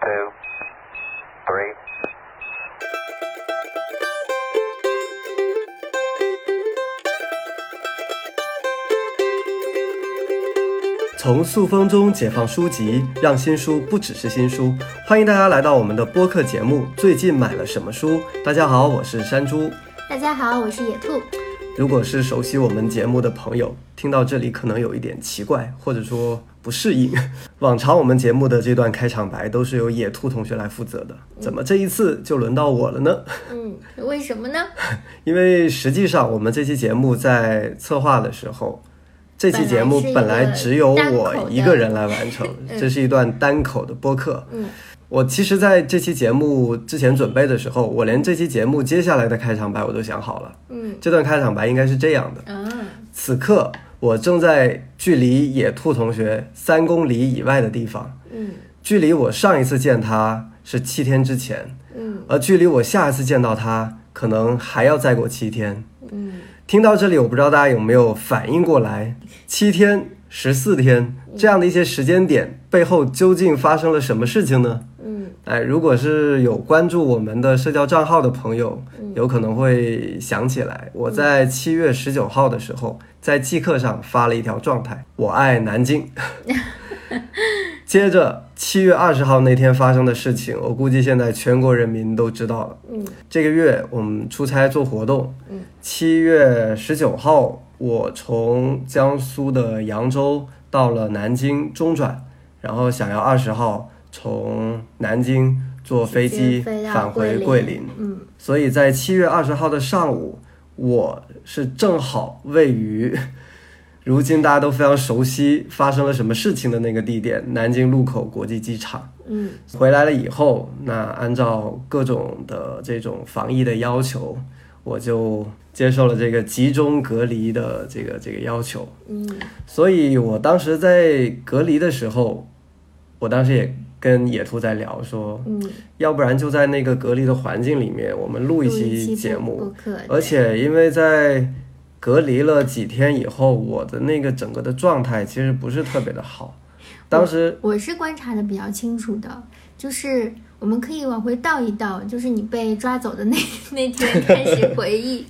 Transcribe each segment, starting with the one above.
two, three. 从塑封中解放书籍，让新书不只是新书。欢迎大家来到我们的播客节目。最近买了什么书？大家好，我是山猪。大家好，我是野兔。如果是熟悉我们节目的朋友，听到这里可能有一点奇怪，或者说不适应。往常我们节目的这段开场白都是由野兔同学来负责的，怎么这一次就轮到我了呢？嗯，为什么呢？因为实际上我们这期节目在策划的时候，这期节目本来只有我一个人来完成，这是一段单口的播客。嗯，我其实在这期节目之前准备的时候，我连这期节目接下来的开场白我都想好了。嗯这段开场白应该是这样的：啊，此刻我正在距离野兔同学三公里以外的地方，嗯距离我上一次见他是七天之前，嗯而距离我下一次见到他可能还要再过七天。嗯听到这里，我不知道大家有没有反应过来，七天、十四天这样的一些时间点背后究竟发生了什么事情呢？嗯。哎，如果是有关注我们的社交账号的朋友，有可能会想起来，我在七月十九号的时候，在即刻上发了一条状态：“我爱南京。”接着七月二十号那天发生的事情，我估计现在全国人民都知道了。嗯。这个月我们出差做活动嗯，七月十九号我从江苏的扬州到了南京中转，然后想要二十号从南京坐飞机返回桂桂林。嗯所以在七月二十号的上午，我是正好位于 如今大家都非常熟悉发生了什么事情的那个地点——南京禄口国际机场。嗯回来了以后，那按照各种的这种防疫的要求，我就接受了这个集中隔离的这个这个要求。嗯所以我当时在隔离的时候，我当时也跟野兔在聊说，嗯，要不然就在那个隔离的环境里面，我们录一期期节目。而且因为在隔离了几天以后，我的那个整个的状态其实不是特别的好。当时我是观察的比较清楚的，就是我们可以往回倒一倒，就是你被抓走的那那天开始 回忆。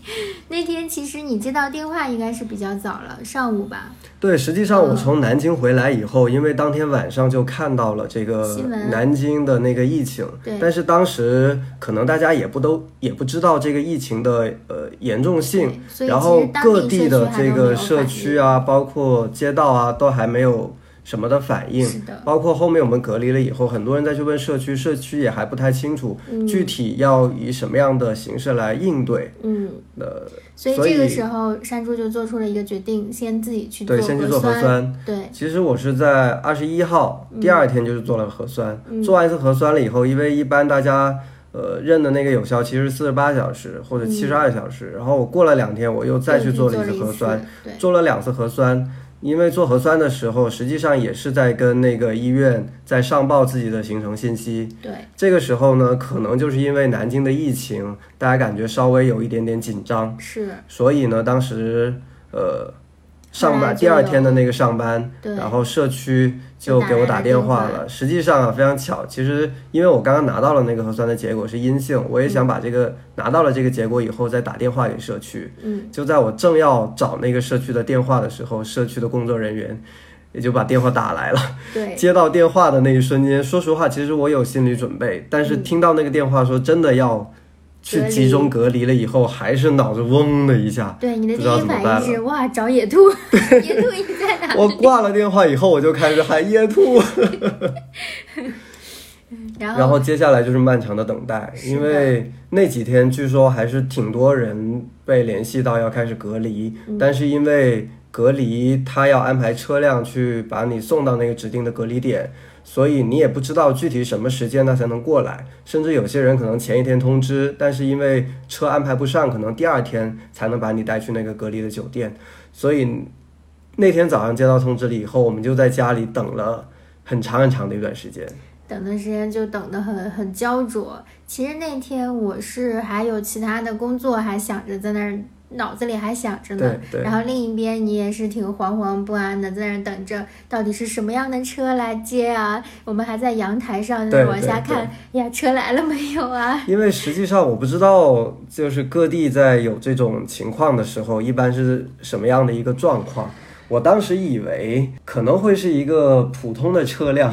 那天其实你接到电话应该是比较早了，上午吧？对，实际上我从南京回来以后，因为当天晚上就看到了这个南京的那个疫情，对但是当时可能大家也不都也不知道这个疫情的呃严重性然后各地地的这个社区啊，包括街道啊，都还没有什么的反应。是的，包括后面我们隔离了以后，很多人再去问社区，社区也还不太清楚嗯具体要以什么样的形式来应对。嗯。呃，所以这个时候，山猪就做出了一个决定，先自己去对，先去做核酸。对，其实我是在二十一号第二天就是做了核酸，嗯做完一次核酸了以后，因为一般大家呃认的那个有效期是四十八小时或者七十二小时，然后我过了两天我又再去做了一次核酸，，对，做了两次核酸。因为做核酸的时候，实际上也是在跟那个医院在上报自己的行程信息。对，这个时候呢，可能就是因为南京的疫情，大家感觉稍微有一点点紧张，是，所以呢，当时呃上班第二天的那个上班，然后社区就给我打电话了。实际上啊，非常巧，其实因为我刚刚拿到了那个核酸的结果是阴性，我也想把这个、拿到了这个结果以后再打电话给社区。嗯，就在我正要找那个社区的电话的时候，社区的工作人员也就把电话打来了。对，接到电话的那一瞬间，说实话，其实我有心理准备，但是听到那个电话说真的要去集中隔离了以后，还是脑子嗡的一下。对，你的第一反应是哇，找野兔，野兔你在哪？我挂了电话以后，我就开始喊野兔，然后，然后接下来就是漫长的等待，因为那几天据说还是挺多人被联系到要开始隔离，嗯但是因为隔离他要安排车辆去把你送到那个指定的隔离点，所以你也不知道具体什么时间他才能过来，甚至有些人可能前一天通知，但是因为车安排不上，可能第二天才能把你带去那个隔离的酒店，所以那天早上接到通知了以后，我们就在家里等了很长很长的一段时间。等的时间就等得很很焦灼。其实那天我是还有其他的工作，还想着在那儿脑子里还想着呢对，对然后另一边你也是挺惶惶不安的，在那等着，到底是什么样的车来接啊？我们还在阳台上就是往下看，哎呀，车来了没有啊？因为实际上我不知道，就是各地在有这种情况的时候，一般是什么样的一个状况。我当时以为可能会是一个普通的车辆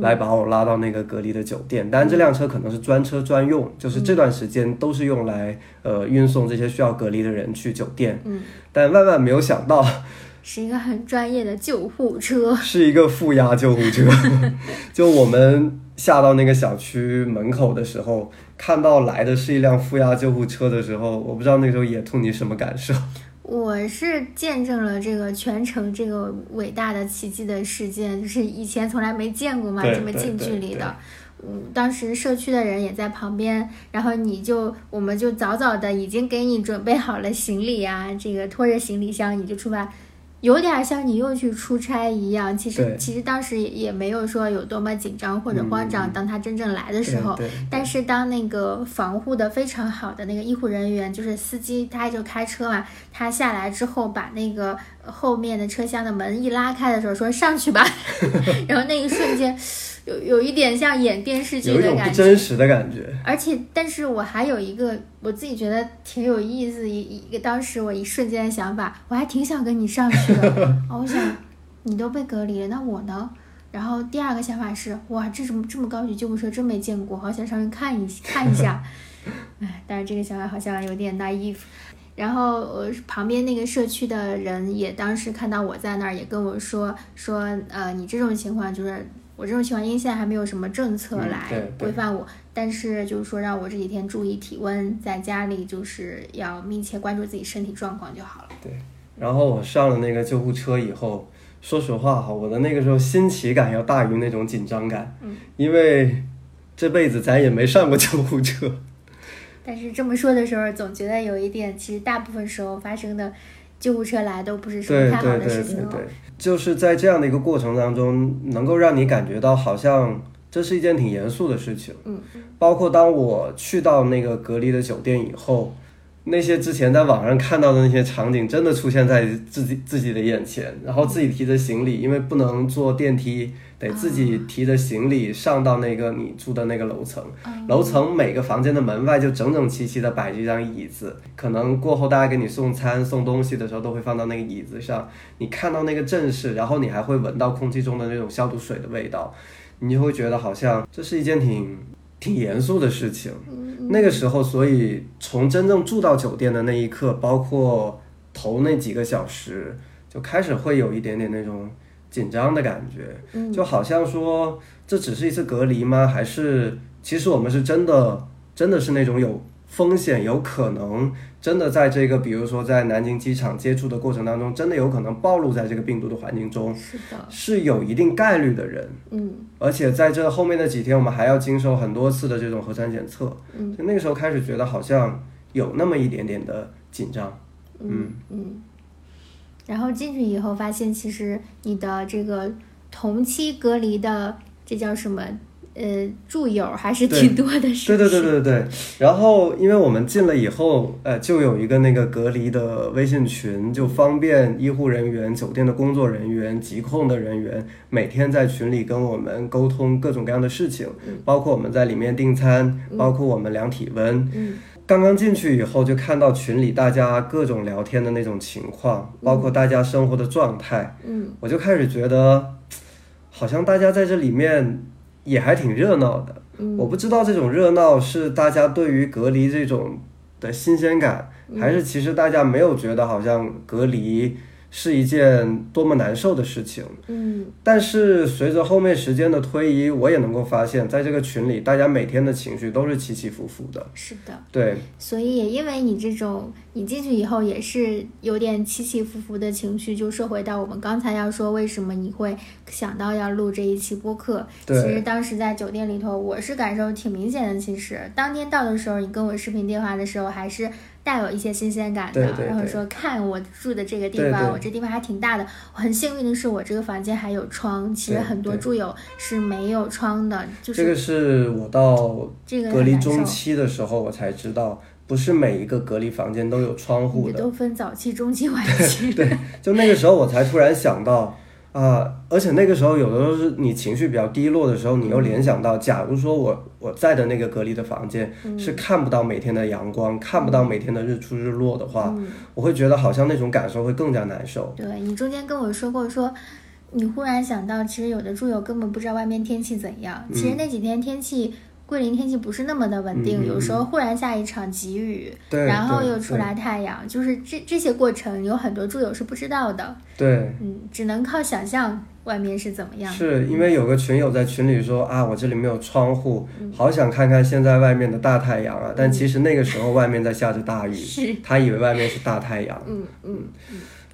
来把我拉到那个隔离的酒店，但这辆车可能是专车专用，就是这段时间都是用来呃运送这些需要隔离的人去酒店。嗯，但万万没有想到，是一个很专业的救护车。是一个负压救护车。就我们下到那个小区门口的时候，看到来的是一辆负压救护车的时候，我不知道那时候野兔你什么感受？我是见证了这个全程这个伟大的奇迹的事件，就是以前从来没见过嘛，这么近距离的。嗯，当时社区的人也在旁边，然后你就我们就早早的已经给你准备好了行李啊，这个拖着行李箱你就出发，有点像你又去出差一样。其实其实当时也也没有说有多么紧张或者慌张，嗯当他真正来的时候，但是当那个防护的非常好的那个医护人员，就是司机，他就开车嘛，他下来之后把那个后面的车厢的门一拉开的时候，说上去吧，然后那一瞬间，有有一点像演电视剧有一种不的感觉。真实的感觉。而且，但是我还有一个我自己觉得挺有意思一一个当时我一瞬间的想法，我还挺想跟你上去的。哦我想你都被隔离了，那我呢？然后第二个想法是，哇，这怎么这么高级救护车真没见过，好想上去看一看一下。哎，但是这个想法好像有点 naive。然后呃，旁边那个社区的人也当时看到我在那儿，也跟我说说，呃，你这种情况就是我这种情况，因为现在还没有什么政策嗯来规范我，但是就是说让我这几天注意体温，在家里就是要密切关注自己身体状况就好了。对然后我上了那个救护车以后，说实话哈，我的那个时候新奇感要大于那种紧张感，嗯，因为这辈子咱也没上过救护车。但是这么说的时候，总觉得有一点，其实大部分时候发生的救护车来都不是什么对太好对对对的事情对。对，就是在这样的一个过程当中，能够让你感觉到好像这是一件挺严肃的事情。嗯，包括当我去到那个隔离的酒店以后，那些之前在网上看到的那些场景，真的出现在自己自己的眼前。然后自己提着行李，因为不能坐电梯，得自己提着行李上到那个你住的那个楼层。楼层每个房间的门外就整整齐齐的摆着一张椅子，可能过后大家给你送餐送东西的时候都会放到那个椅子上。你看到那个阵势，然后你还会闻到空气中的那种消毒水的味道，你就会觉得好像这是一件挺挺严肃的事情。那个时候，所以从真正住到酒店的那一刻，包括头那几个小时，就开始会有一点点那种紧张的感觉，嗯就好像说这只是一次隔离吗？还是其实我们是真的真的是那种有风险，有可能真的在这个比如说在南京机场接触的过程当中，真的有可能暴露在这个病毒的环境中，是的，是有一定概率的人。嗯而且在这后面的几天，我们还要经受很多次的这种核酸检测，嗯，就那个时候开始觉得好像有那么一点点的紧张，嗯嗯。然后进去以后发现，其实你的这个同期隔离的这叫什么？呃，住友还是挺多的，是对对？对对对。然后因为我们进了以后，呃，就有一个那个隔离的微信群，就方便医护人员、酒店的工作人员、疾控的人员每天在群里跟我们沟通各种各样的事情，包括我们在里面订餐，包括我们量体温。嗯刚刚进去以后，就看到群里大家各种聊天的那种情况，包括大家生活的状态，嗯我就开始觉得，好像大家在这里面也还挺热闹的。嗯我不知道这种热闹是大家对于隔离这种的新鲜感，还是其实大家没有觉得好像隔离是一件多么难受的事情。嗯但是随着后面时间的推移，我也能够发现，在这个群里，大家每天的情绪都是起起伏伏的。是的。对，所以也因为你这种，你进去以后也是有点起起伏伏的情绪，就说回到我们刚才要说，为什么你会想到要录这一期播客？对其实当时在酒店里头，我是感受挺明显的。其实当天到的时候，你跟我视频电话的时候，还是带有一些新鲜感的。对对对然后说看我住的这个地方，对我这地方还挺大的。我很幸运的是，我这个房间还有窗。其实很多住友是没有窗的，就是这个是我到这个隔离中期的时候，我才知道，不是每一个隔离房间都有窗户的。也都分早期、中期、晚期。对，就那个时候我才突然想到啊、而且那个时候有的时候是你情绪比较低落的时候，你又联想到，假如说我我在的那个隔离的房间是看不到每天的阳光，看不到每天的日出日落的话，我会觉得好像那种感受会更加难受。对你中间跟我说过说。你忽然想到，其实有的住友根本不知道外面天气怎样。其实那几天天气，桂林天气不是那么的稳定，有时候忽然下一场急雨，对然后又出来太阳，就是这这些过程有很多住友是不知道的。对，嗯，只能靠想象外面是怎么样。是因为有个群友在群里说啊，我这里没有窗户，好想看看现在外面的大太阳啊！但其实那个时候外面在下着大雨，是他以为外面是大太阳。嗯嗯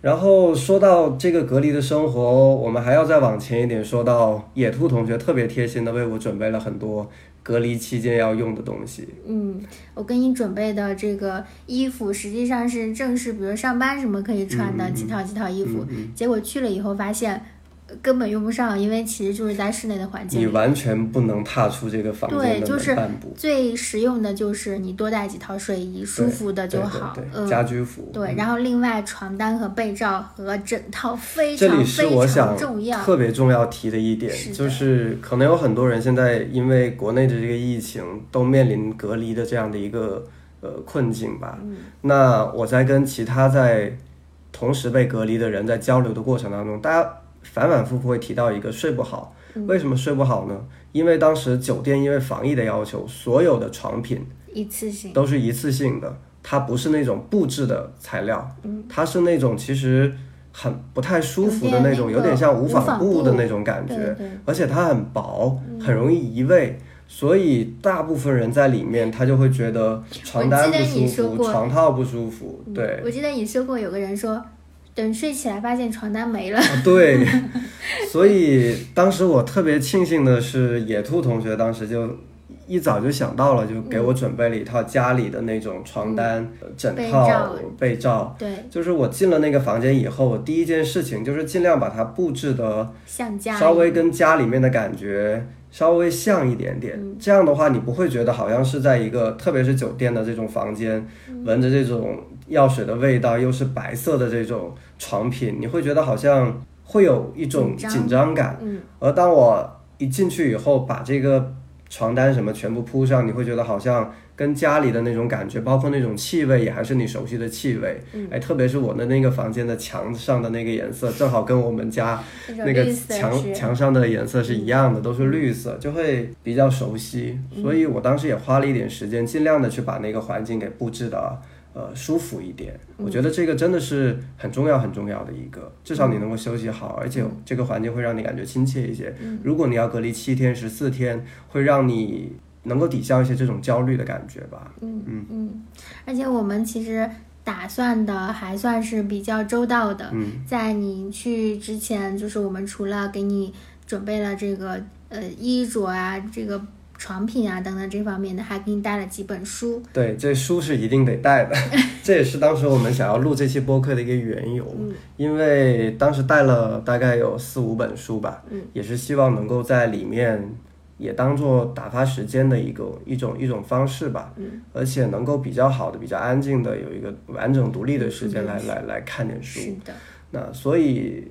然后说到这个隔离的生活，我们还要再往前一点，说到野兔同学特别贴心的为我准备了很多隔离期间要用的东西。嗯，我给你准备的这个衣服实际上是正式，比如上班什么可以穿的几套几套衣服，结果去了以后发现。呃根本用不上，因为其实就是在室内的环境。你完全不能踏出这个房，间的就是门半步，最实用的就是你多带几套睡衣，舒服的就对好。对家居服。对，然后另外床单和被罩和枕套非这里是常非我想常重要。特别重要提的一点，是的就是可能有很多人现在因为国内的这个疫情都面临隔离的这样的一个呃困境吧。嗯那我在跟其他在同时被隔离的人在交流的过程当中，大家反反复复会提到一个睡不好。嗯为什么睡不好呢？因为当时酒店因为防疫的要求，所有的床品一次性。都是一次性的，它不是那种布制的材料，嗯它是那种其实很不太舒服的那种，那有点像无纺纺布的那种感觉，对对嗯而且它很薄，很容易移位。所以大部分人在里面，他就会觉得床单不舒服，床套不舒服。对，我记得你说过，有个人说，等睡起来发现床单没了。啊对，所以当时我特别庆幸的是，野兔同学当时就一早就想到了，就给我准备了一套家里的那种床单、呃枕被套罩、被罩。对，就是我进了那个房间以后，我第一件事情就是尽量把它布置的像家稍微跟家里面的感觉稍微像一点点。嗯这样的话，你不会觉得好像是在一个，特别是酒店的这种房间，嗯闻着这种药水的味道，又是白色的这种床品，你会觉得好像会有一种紧张紧张感。嗯，而当我一进去以后，把这个床单什么全部铺上，你会觉得好像跟家里的那种感觉，包括那种气味，也还是你熟悉的气味。嗯哎，特别是我的那个房间的墙上的那个颜色，正好跟我们家那个墙是墙上的颜色是一样的，都是绿色，就会比较熟悉。嗯所以我当时也花了一点时间，尽量的去把那个环境给布置的呃舒服一点。嗯我觉得这个真的是很重要很重要的一个，至少你能够休息好，而且这个环境会让你感觉亲切一些。如果你要隔离七天十四天，会让你能够抵消一些这种焦虑的感觉吧。嗯嗯，而且我们其实打算的还算是比较周到的。嗯，在你去之前，就是我们除了给你准备了这个呃衣着啊、这个床品啊等等这方面的，还给你带了几本书。对，这书是一定得带的，这也是当时我们想要录这期播客的一个缘由。嗯因为当时带了大概有四五本书吧，嗯也是希望能够在里面也当做打发时间的一个一种一种方式吧，嗯而且能够比较好的、比较安静的有一个完整独立的时间来、来来看点书是。的，那所以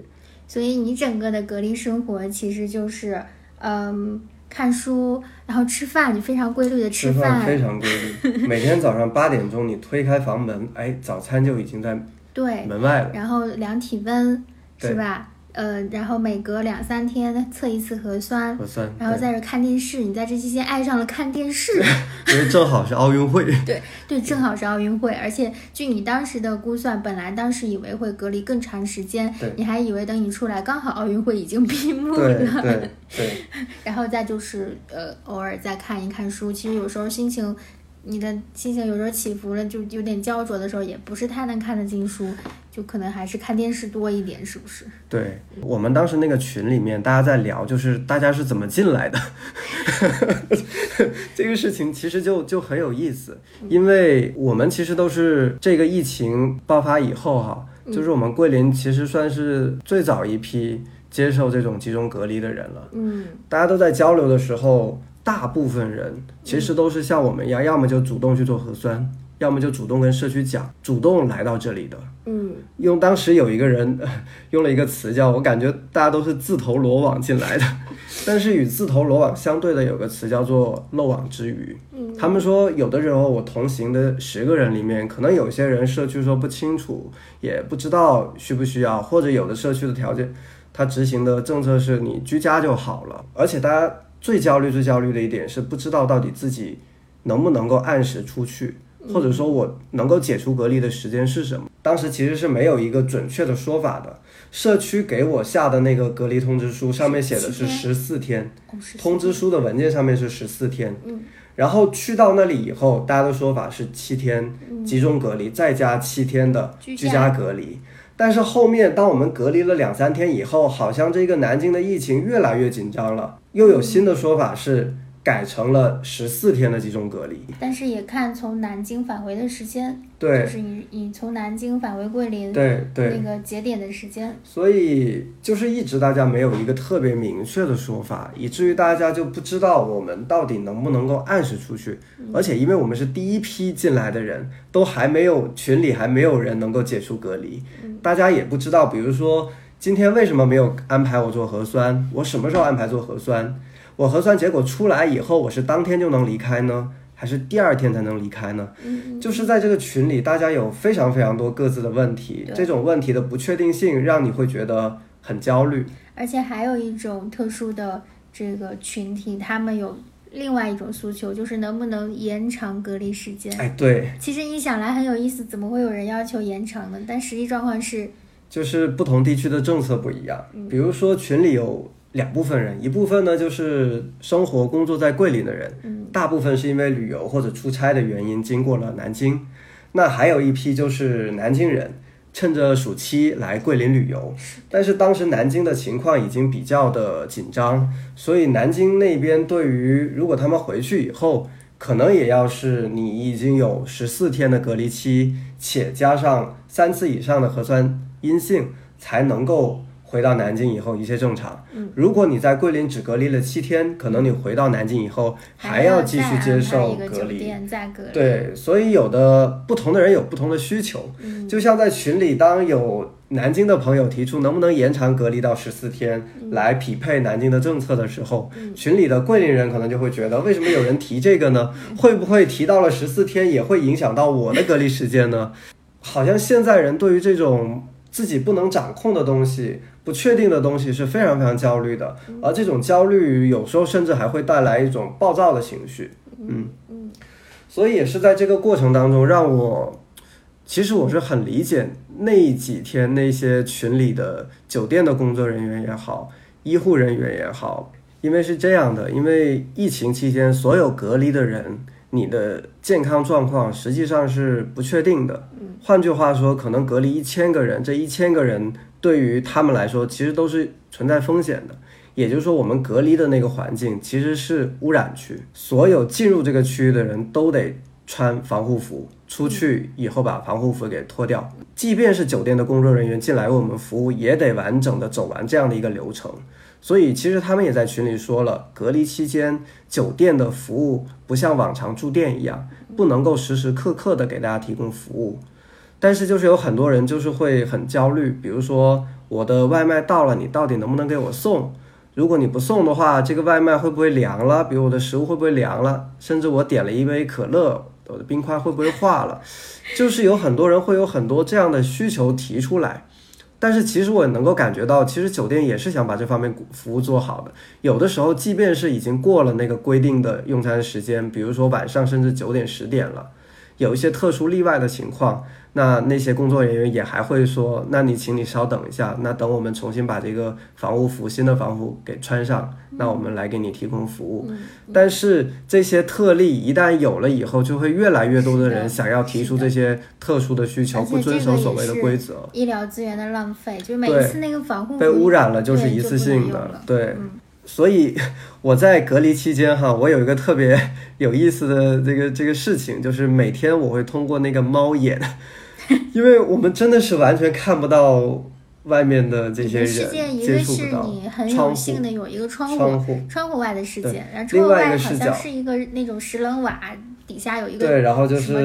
所以你整个的隔离生活其实就是嗯看书，然后吃饭，你非常规律的吃饭。非常规律，每天早上八点钟你推开房门，哎，早餐就已经在对，门外了。然后量体温是吧？呃，然后每隔两三天测一次核酸，核酸，然后在这看电视。你在这期间爱上了看电视，因为正好是奥运会。对对，正好是奥运会，而且据你当时的估算，本来当时以为会隔离更长时间对，你还以为等你出来，刚好奥运会已经闭幕对了。对对，然后再就是呃，偶尔再看一看书。其实有时候心情，你的心情有时候起伏了，就有点焦灼的时候，也不是太能看得进书，就可能还是看电视多一点，是不是？对我们当时那个群里面，大家在聊，就是大家是怎么进来的，这个事情其实就就很有意思，因为我们其实都是这个疫情爆发以后哈，就是我们桂林其实算是最早一批接受这种集中隔离的人了。嗯大家都在交流的时候，大部分人其实都是像我们一样，要么就主动去做核酸，要么就主动跟社区讲，主动来到这里的。嗯，用当时有一个人用了一个词叫，我感觉大家都是自投罗网进来的，但是与自投罗网相对的有个词叫做漏网之鱼。嗯，他们说有的时候我同行的十个人里面，可能有些人社区说不清楚，也不知道需不需要，或者有的社区的条件，他执行的政策是你居家就好了，而且大家最焦虑、最焦虑的一点是不知道到底自己能不能够按时出去。或者说我能够解除隔离的时间是什么？当时其实是没有一个准确的说法的。社区给我下的那个隔离通知书上面写的是十四天，通知书的文件上面是十四天。嗯，然后去到那里以后，大家的说法是七天集中隔离，再加七天的居家隔离。但是后面当我们隔离了两三天以后，好像这个南京的疫情越来越紧张了，又有新的说法是。改成了十四天的集中隔离，但是也看从南京返回的时间，对，就是你你从南京返回桂林，对对，那个节点的时间。所以就是一直大家没有一个特别明确的说法，以至于大家就不知道我们到底能不能够按时出去。而且因为我们是第一批进来的人，都还没有群里还没有人能够解除隔离，大家也不知道，比如说今天为什么没有安排我做核酸，我什么时候安排做核酸？我核酸结果出来以后，我是当天就能离开呢，还是第二天才能离开呢？嗯，就是在这个群里，大家有非常非常多各自的问题，这种问题的不确定性让你会觉得很焦虑。而且还有一种特殊的这个群体，他们有另外一种诉求，就是能不能延长隔离时间？哎，对。其实一想来很有意思，怎么会有人要求延长呢？但实际状况是，就是不同地区的政策不一样。比如说群里有。两部分人，一部分呢就是生活工作在桂林的人，嗯，大部分是因为旅游或者出差的原因经过了南京，那还有一批就是南京人，趁着暑期来桂林旅游，但是当时南京的情况已经比较的紧张，所以南京那边对于如果他们回去以后，可能也要是你已经有十四天的隔离期，且加上三次以上的核酸阴性，才能够。回到南京以后，一切正常。嗯，如果你在桂林只隔离了七天，可能你回到南京以后还要继续接受隔离。对，所以有的不同的人有不同的需求。嗯，就像在群里，当有南京的朋友提出能不能延长隔离到十四天，来匹配南京的政策的时候，群里的桂林人可能就会觉得，为什么有人提这个呢？会不会提到了十四天也会影响到我的隔离时间呢？好像现在人对于这种自己不能掌控的东西。不确定的东西是非常非常焦虑的，而这种焦虑有时候甚至还会带来一种暴躁的情绪。嗯嗯，所以也是在这个过程当中，让我其实我是很理解那几天那些群里的酒店的工作人员也好，医护人员也好，因为是这样的，因为疫情期间所有隔离的人，你的健康状况实际上是不确定的。换句话说，可能隔离一千个人，这一千个人。对于他们来说，其实都是存在风险的。也就是说，我们隔离的那个环境其实是污染区，所有进入这个区域的人都得穿防护服，出去以后把防护服给脱掉。即便是酒店的工作人员进来为我们服务，也得完整的走完这样的一个流程。所以，其实他们也在群里说了，隔离期间酒店的服务不像往常住店一样，不能够时时刻刻的给大家提供服务。但是就是有很多人就是会很焦虑，比如说我的外卖到了，你到底能不能给我送？如果你不送的话，这个外卖会不会凉了？比如我的食物会不会凉了？甚至我点了一杯可乐，我的冰块会不会化了？就是有很多人会有很多这样的需求提出来。但是其实我能够感觉到，其实酒店也是想把这方面服务做好的。有的时候，即便是已经过了那个规定的用餐时间，比如说晚上甚至九点十点了，有一些特殊例外的情况。那那些工作人员也还会说，那你请你稍等一下，那等我们重新把这个防护服、新的防护给穿上，那我们来给你提供服务。但是这些特例一旦有了以后，就会越来越多的人想要提出这些特殊的需求，不遵守所谓的规则。医疗资源的浪费，就每一次那个防护被污染了就是一次性的，对。所以 我在隔离期间哈，我有一个特别 有意思的这个这个事情，就是每天我会通过那个猫眼。因为我们真的是完全看不到外面的这些人，世界一个是。你很有幸的有一个窗户，窗户外的世界，然后窗户外好像是一个那种石棱瓦底下有一个对，然后就是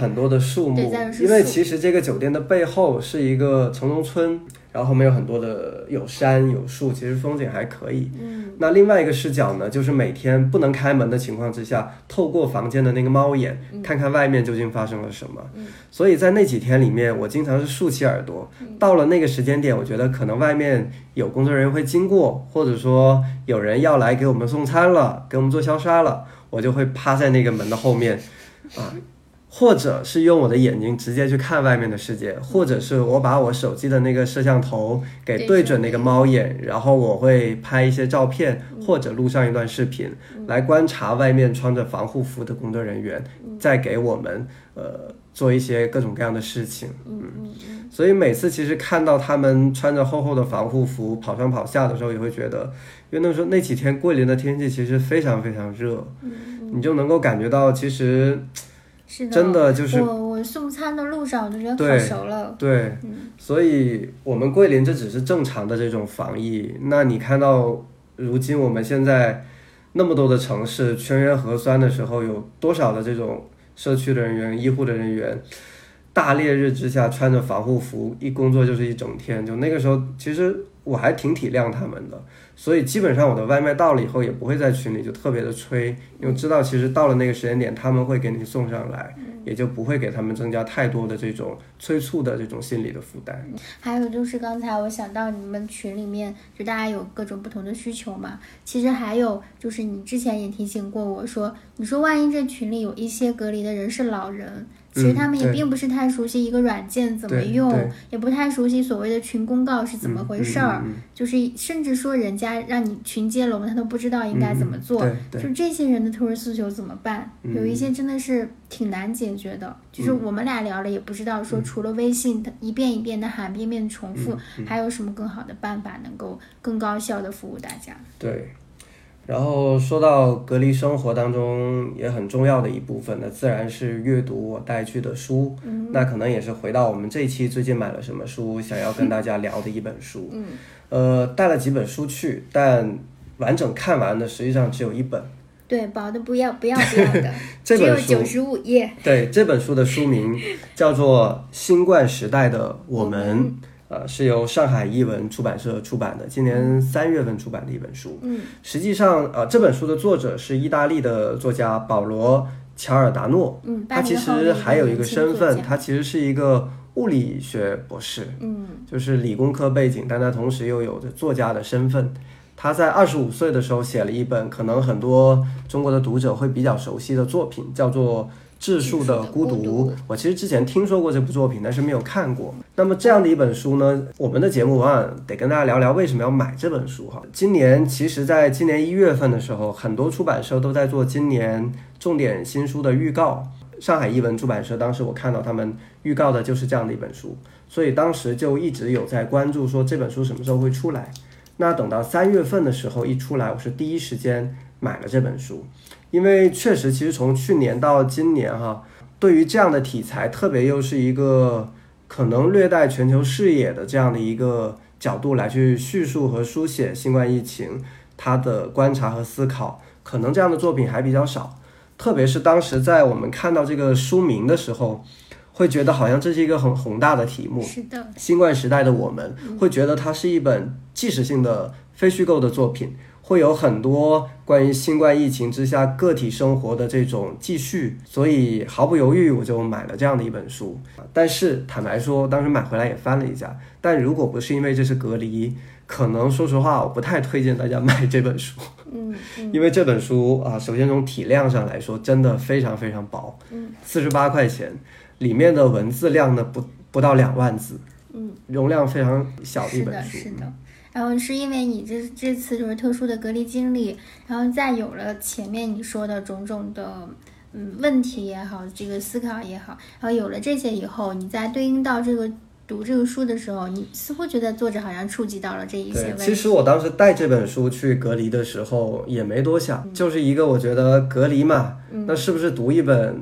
很多的树木。因为其实这个酒店的背后是一个城中村，然后后面有很多的有山有树，其实风景还可以。嗯那另外一个视角呢，就是每天不能开门的情况之下，透过房间的那个猫眼，嗯看看外面究竟发生了什么。所以在那几天里面，我经常是竖起耳朵。嗯到了那个时间点，我觉得可能外面有工作人员会经过，或者说有人要来给我们送餐了，给我们做消杀了，我就会趴在那个门的后面，啊。或者是用我的眼睛直接去看外面的世界，或者是我把我手机的那个摄像头给对对准那个猫眼，然后我会拍一些照片，或者录上一段视频，来观察外面穿着防护服的工作人员在给我们呃做一些各种各样的事情。嗯，所以每次其实看到他们穿着厚厚的防护服跑上跑下的时候，也会觉得，因为那时候那几天桂林的天气其实非常非常热，你就能够感觉到其实是的，真的就是我我送餐的路上我就觉得对烤熟了。对，所以我们桂林这只是正常的这种防疫。那你看到如今我们现在那么多的城市全员核酸的时候，有多少的这种社区的人员、医护的人员，大烈日之下穿着防护服，一工作就是一整天。就那个时候，其实我还挺体谅他们的。所以基本上我的外卖到了以后，也不会在群里就特别的催，因为知道其实到了那个时间点，他们会给你送上来，也就不会给他们增加太多的这种催促的这种心理的负担。还有就是刚才我想到你们群里面，就大家有各种不同的需求嘛。其实还有就是你之前也提醒过我说，你说万一这群里有一些隔离的人是老人，其实他们也并不是太熟悉一个软件怎么用对，也不太熟悉所谓的群公告是怎么回事儿，嗯嗯嗯就是甚至说人家让你群接龙，他都不知道应该怎么做。就这些人的特殊诉求怎么办？嗯有一些真的是挺难解决的。就是我们俩聊了，也不知道嗯说除了微信它一遍一遍的喊，遍遍地重复，还有什么更好的办法能够更高效的服务大家？对。然后说到隔离生活当中也很重要的一部分，那自然是阅读我带去的书。嗯那可能也是回到我们这一期最近买了什么书，想要跟大家聊的一本书。嗯，呃，带了几本书去，但完整看完的实际上只有一本。对，薄的不要不要不要的，这只有本书九十五页。对，这本书的书名叫做《新冠时代的我们》，呃，是由上海译文出版社出版的，今年三月份出版的一本书。嗯，实际上，呃，这本书的作者是意大利的作家保罗·乔尔达诺。嗯，他其80后的实还有一个身份，他其实是一个物理学博士，嗯就是理工科背景，但他同时又有着作家的身份。他在二十五岁的时候写了一本可能很多中国的读者会比较熟悉的作品，叫做《质数的孤独》我其实之前听说过这部作品，但是没有看过。那么这样的一本书呢，我们的节目往往得跟大家聊聊为什么要买这本书哈。今年其实，在今年一月份的时候，很多出版社都在做今年重点新书的预告。上海译文出版社当时我看到他们预告的就是这样的一本书，所以当时就一直有在关注说这本书什么时候会出来。那等到三月份的时候一出来，我是第一时间买了这本书，因为确实，其实从去年到今年哈，对于这样的题材，特别又是一个可能略带全球视野的这样的一个角度来去叙述和书写新冠疫情它的观察和思考，可能这样的作品还比较少。特别是当时在我们看到这个书名的时候，会觉得好像这是一个很宏大的题目。是的，新冠时代的我们会觉得它是一本纪实性的非虚构的作品，会有很多关于新冠疫情之下个体生活的这种记叙，所以毫不犹豫我就买了这样的一本书。但是坦白说，当时买回来也翻了一下，但如果不是因为这是隔离，可能说实话我不太推荐大家买这本书，嗯嗯因为这本书啊，首先从体量上来说，真的非常非常薄，嗯，四十八块钱，里面的文字量呢不不到两万字，嗯，容量非常小的一是的，本书。是的。然后是因为你这这次就是特殊的隔离经历，然后再有了前面你说的种种的嗯问题也好，这个思考也好，然后有了这些以后，你在对应到这个读这个书的时候，你似乎觉得作者好像触及到了这一些，问题。其实我当时带这本书去隔离的时候也没多想，嗯就是一个我觉得隔离嘛，那是不是读一本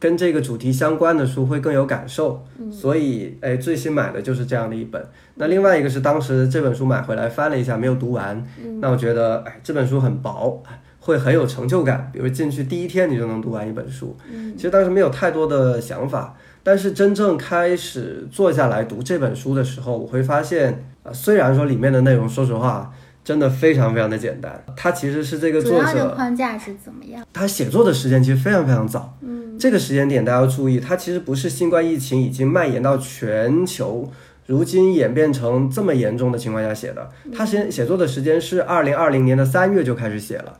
跟这个主题相关的书会更有感受？嗯所以哎，最新买的就是这样的一本。那另外一个是当时这本书买回来翻了一下，没有读完，嗯那我觉得哎这本书很薄，会很有成就感。比如进去第一天你就能读完一本书，嗯其实当时没有太多的想法，但是真正开始坐下来读这本书的时候，我会发现，呃，虽然说里面的内容，说实话。真的非常非常的简单，他其实是这个作者框架是怎么样？他写作的时间其实非常非常早，嗯，这个时间点大家要注意，它其实不是新冠疫情已经蔓延到全球，如今演变成这么严重的情况下写的。他写写作的时间是二零二零年的三月就开始写了，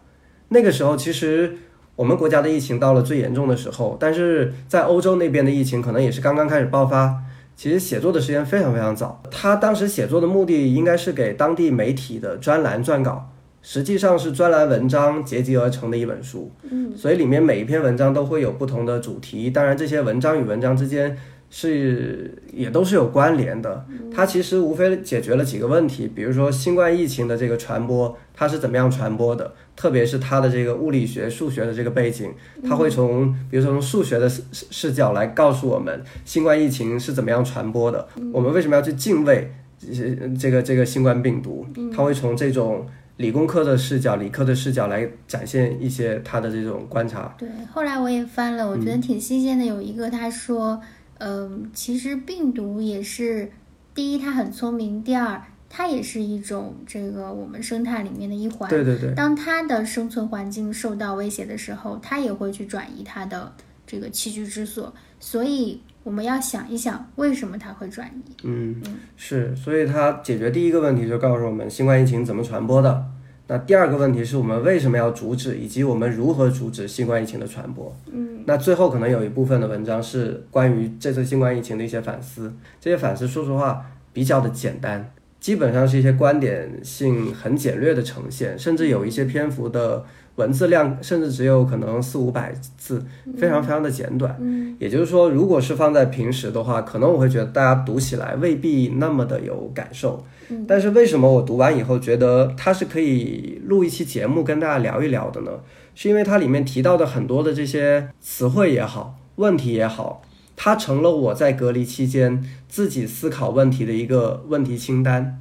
那个时候其实我们国家的疫情到了最严重的时候，但是在欧洲那边的疫情可能也是刚刚开始爆发。其实写作的时间非常非常早，他当时写作的目的应该是给当地媒体的专栏撰稿，实际上是专栏文章结集而成的一本书。嗯，所以里面每一篇文章都会有不同的主题，当然这些文章与文章之间是也都是有关联的。它其实无非解决了几个问题，比如说新冠疫情的这个传播，它是怎么样传播的，特别是他的这个物理学、数学的这个背景，他会从比如说从数学的视视视角来告诉我们新冠疫情是怎么样传播的，我们为什么要去敬畏这些这个这个新冠病毒，他会从这种。理工科的视角、理科的视角来展现一些他的这种观察。对，后来我也翻了，我觉得挺新鲜的。有一个他说，嗯、其实病毒也是，第一它很聪明，第二它也是一种这个我们生态里面的一环。对对对，当它的生存环境受到威胁的时候，它也会去转移它的这个栖居之所。所以我们要想一想，为什么它会转移？嗯，是，所以它解决第一个问题就告诉我们新冠疫情怎么传播的。那第二个问题是我们为什么要阻止，以及我们如何阻止新冠疫情的传播。嗯，那最后可能有一部分的文章是关于这次新冠疫情的一些反思，这些反思说实话比较的简单，基本上是一些观点性很简略的呈现，甚至有一些篇幅的文字量甚至只有可能四五百字，非常非常的简短。嗯，也就是说，如果是放在平时的话，可能我会觉得大家读起来未必那么的有感受。嗯但是为什么我读完以后觉得它是可以录一期节目跟大家聊一聊的呢？是因为它里面提到的很多的这些词汇也好，问题也好，它成了我在隔离期间自己思考问题的一个问题清单。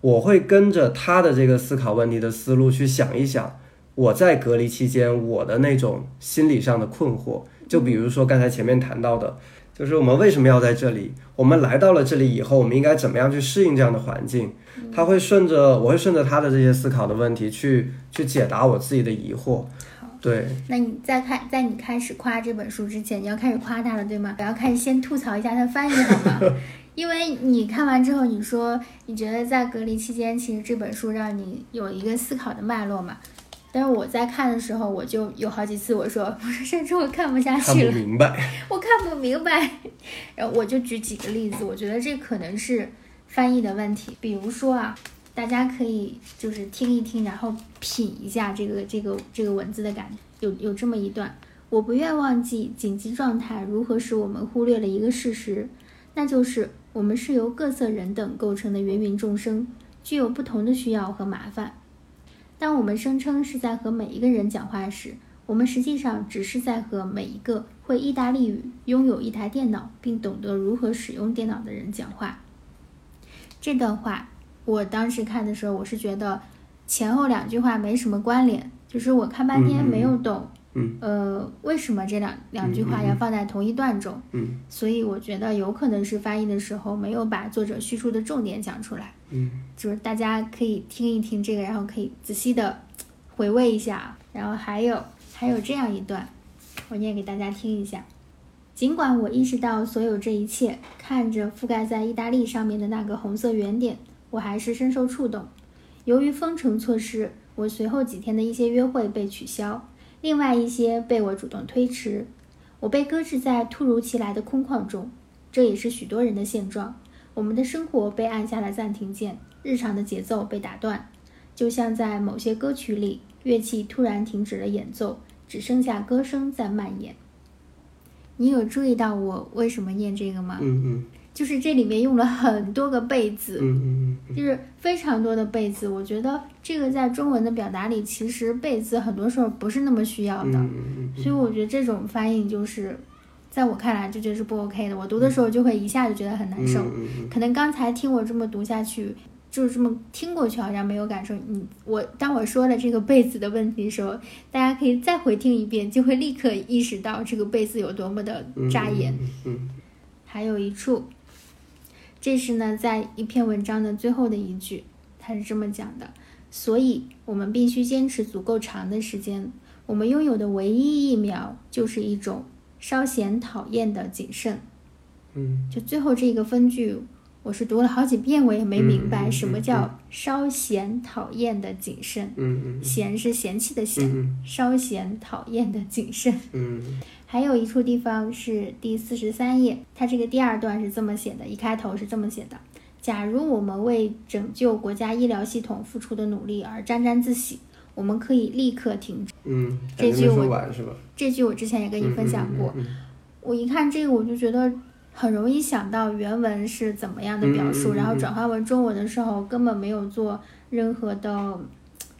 我会跟着他的这个思考问题的思路去想一想，我在隔离期间我的那种心理上的困惑。就比如说刚才前面谈到的，就是我们为什么要在这里？我们来到了这里以后，我们应该怎么样去适应这样的环境？他会顺着，我会顺着他的这些思考的问题去去解答我自己的疑惑。对，那你在开在你开始夸这本书之前，你要开始夸它了，对吗？我要开始先吐槽一下它翻译好吗？因为你看完之后，你说你觉得在隔离期间，其实这本书让你有一个思考的脉络嘛。但是我在看的时候，我就有好几次我说，我说甚至我看不下看不去了，明白。我看不明白。然后我就举几个例子，我觉得这可能是翻译的问题。比如说啊，大家可以就是听一听，然后品一下这个这个这个文字的感。有有这么一段，我不愿忘记紧急状态如何使我们忽略了一个事实，那就是我们是由各色人等构成的芸芸众生，具有不同的需要和麻烦。当我们声称是在和每一个人讲话时，我们实际上只是在和每一个会意大利语、拥有一台电脑并懂得如何使用电脑的人讲话。这段话，我当时看的时候，我是觉得前后两句话没什么关联，就是我看半天没有懂，嗯呃，为什么这两两句话要放在同一段中？嗯所以我觉得有可能是翻译的时候没有把作者叙述的重点讲出来。嗯就是大家可以听一听这个，然后可以仔细的回味一下。然后还有还有这样一段，我念给大家听一下。尽管我意识到所有这一切，看着覆盖在意大利上面的那个红色圆点，我还是深受触动。由于封城措施，我随后几天的一些约会被取消，另外一些被我主动推迟。我被搁置在突如其来的空旷中，这也是许多人的现状。我们的生活被按下了暂停键，日常的节奏被打断，就像在某些歌曲里，乐器突然停止了演奏，只剩下歌声在蔓延。你有注意到我为什么念这个吗？嗯嗯就是这里面用了很多个被字，嗯嗯嗯就是非常多的被字。我觉得这个在中文的表达里，其实被字很多时候不是那么需要的。嗯所以我觉得这种翻译就是，在我看来就觉得是不 OK 的。我读的时候就会一下就觉得很难受。嗯可能刚才听我这么读下去，就是这么听过去，好像没有感受。你我当我说了这个被字的问题的时候，大家可以再回听一遍，就会立刻意识到这个被字有多么的扎眼。还有一处，这是呢，在一篇文章的最后的一句，他是这么讲的：所以我们必须坚持足够长的时间。我们拥有的唯一疫苗，就是一种稍显讨厌的谨慎。嗯就最后这个分句，我是读了好几遍，我也没明嗯白什么叫稍显讨厌的谨慎。嗯嗯嫌是嫌弃的嫌，嗯稍显讨厌的谨慎。嗯 还有一处地方是第四十三页，它这个第二段是这么写的，一开头是这么写的：假如我们为拯救国家医疗系统付出的努力而沾沾自喜，我们可以立刻停止。嗯，这句我？这句我之前也跟你分享过，嗯我一看这个我就觉得很容易想到原文是怎么样的表述，然后转换为中文的时候根本没有做任何的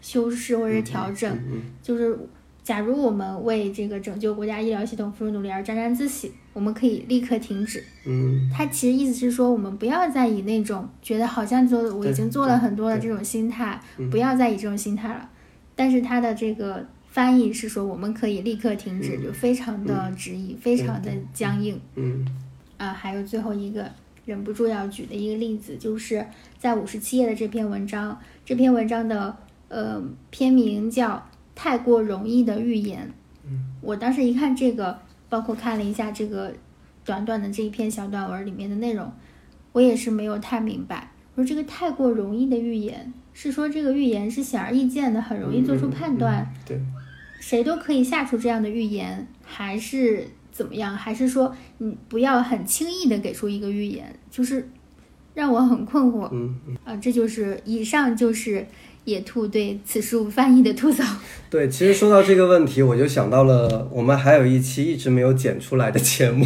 修饰或者调整，嗯就是假如我们为这个拯救国家医疗系统付出努力而沾沾自喜，我们可以立刻停止。嗯他其实意思是说，我们不要再以那种觉得好像做我已经做了很多的这种心态，嗯不要再以这种心态了。但是他的这个翻译是说，我们可以立刻停止，就非常的直译，非常的僵硬。嗯啊，还有最后一个忍不住要举的一个例子，就是在五十七页的这篇文章，这篇文章的呃篇名叫《太过容易的预言》。嗯，我当时一看这个，包括看了一下这个短短的这一篇小短文里面的内容，我也是没有太明白。我说这个太过容易的预言，是说这个预言是显而易见的，很容易做出判断，嗯对，谁都可以下出这样的预言，还是怎么样？还是说你不要很轻易的给出一个预言？就是让我很困惑嗯嗯啊！这就是以上就是野兔对此书翻译的吐槽。对。其实说到这个问题，我就想到了我们还有一期一直没有剪出来的节目，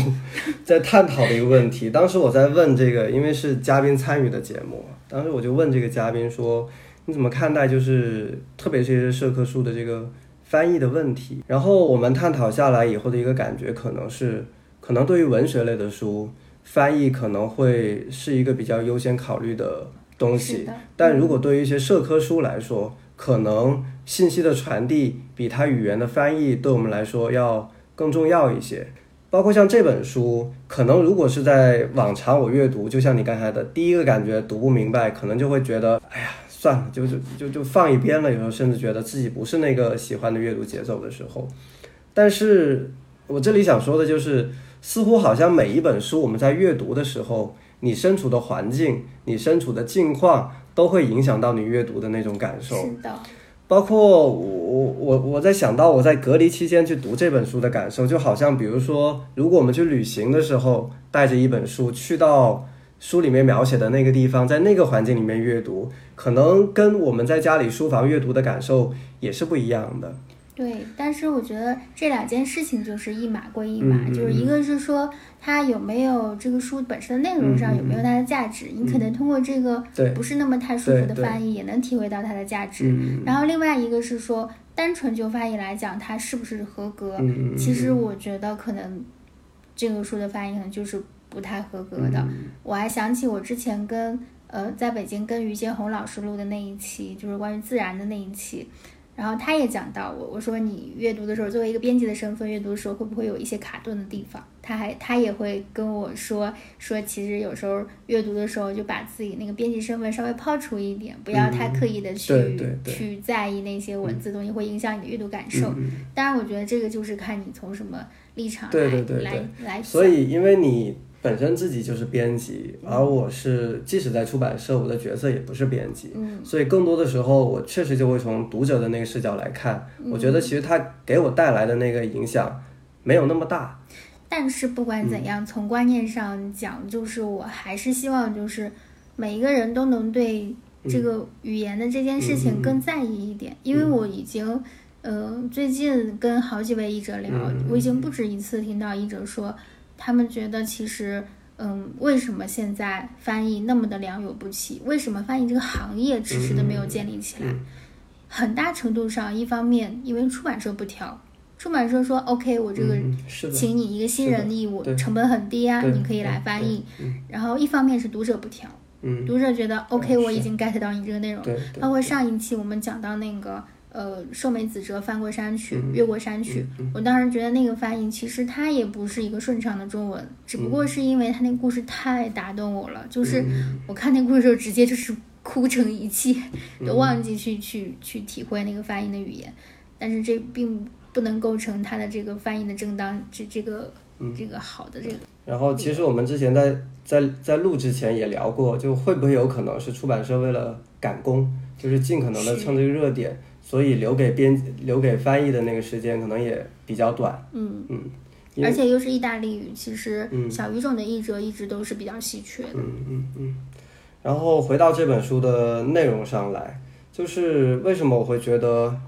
在探讨的一个问题。当时我在问这个，因为是嘉宾参与的节目，当时我就问这个嘉宾说：“你怎么看待就是特别是这些社科书的这个翻译的问题？”然后我们探讨下来以后的一个感觉，可能是可能对于文学类的书，翻译可能会是一个比较优先考虑的东西。但如果对于一些社科书来说，可能信息的传递比它语言的翻译对我们来说要更重要一些。包括像这本书，可能如果是在往常我阅读，就像你刚才的第一个感觉读不明白，可能就会觉得，哎呀，算了，就就就就放一边了。有时候甚至觉得自己不是那个喜欢的阅读节奏的时候。但是我这里想说的就是，似乎好像每一本书我们在阅读的时候，你身处的环境、你身处的境况，都会影响到你阅读的那种感受。是的，包括我我我我在想到我在隔离期间去读这本书的感受，就好像比如说，如果我们去旅行的时候，带着一本书去到书里面描写的那个地方，在那个环境里面阅读，可能跟我们在家里书房阅读的感受也是不一样的。对。但是我觉得这两件事情就是一码归一码，就是一个是说它有没有这个书本身的内容上有没有它的价值，你可能通过这个不是那么太舒服的翻译，也能体会到它的价值。嗯然后另外一个是说，单纯就翻译来讲，它是不是合格？其实我觉得可能这个书的翻译可能就是不太合格的。嗯我还想起我之前跟呃在北京跟于建红老师录的那一期，就是关于自然的那一期。然后他也讲到我，我说你阅读的时候，作为一个编辑的身份，阅读的时候会不会有一些卡顿的地方？他还他也会跟我说说，其实有时候阅读的时候就把自己那个编辑身份稍微抛出一点，不要太刻意的去、去在意那些文字东西，会影响你的阅读感受。嗯当然，我觉得这个就是看你从什么立场来对对对对来来所以因为你本身自己就是编辑，而我是即使在出版社，我的角色也不是编辑，嗯。所以更多的时候，我确实就会从读者的那个视角来看，我觉得其实它给我带来的那个影响没有那么大。但是不管嗯怎样，从观念上讲，就是我还是希望，就是每一个人都能对这个语言的这件事嗯情更在意一点，因为我已经，呃，最近跟好几位译者聊，嗯。我已经不止一次听到译者说，他们觉得其实。嗯，为什么现在翻译那么的良莠不齐？为什么翻译这个行业迟迟的没有建立起来？嗯很大程度上，一方面因为出版社不挑，出版社说 OK，我这个请你一个新人的义务，成本很低啊，你可以来翻译。嗯然后一方面是读者不挑，嗯，读者觉得 OK，我已经 get 到你这个内容。包括上一期我们讲到那个呃寿美子哲翻过山去，嗯越过山去，我当时觉得那个翻译其实它也不是一个顺畅的中文，只不过是因为它那故事太打动我了，就是嗯我看那故事的时候直接就是哭成一气，都忘记去去去体会那个翻译的语言，但是这并不能构成它的这个翻译的正当这这个这个好的这个。然后其实我们之前在在在录之前也聊过，就会不会有可能是出版社为了赶工，就是尽可能的是蹭这个热点，所以留给编留给翻译的那个时间可能也比较短。嗯。嗯，而且又是意大利语，其实嗯小语种的译者一直都是比较稀缺的。嗯嗯嗯。然后回到这本书的内容上来，就是为什么我会觉得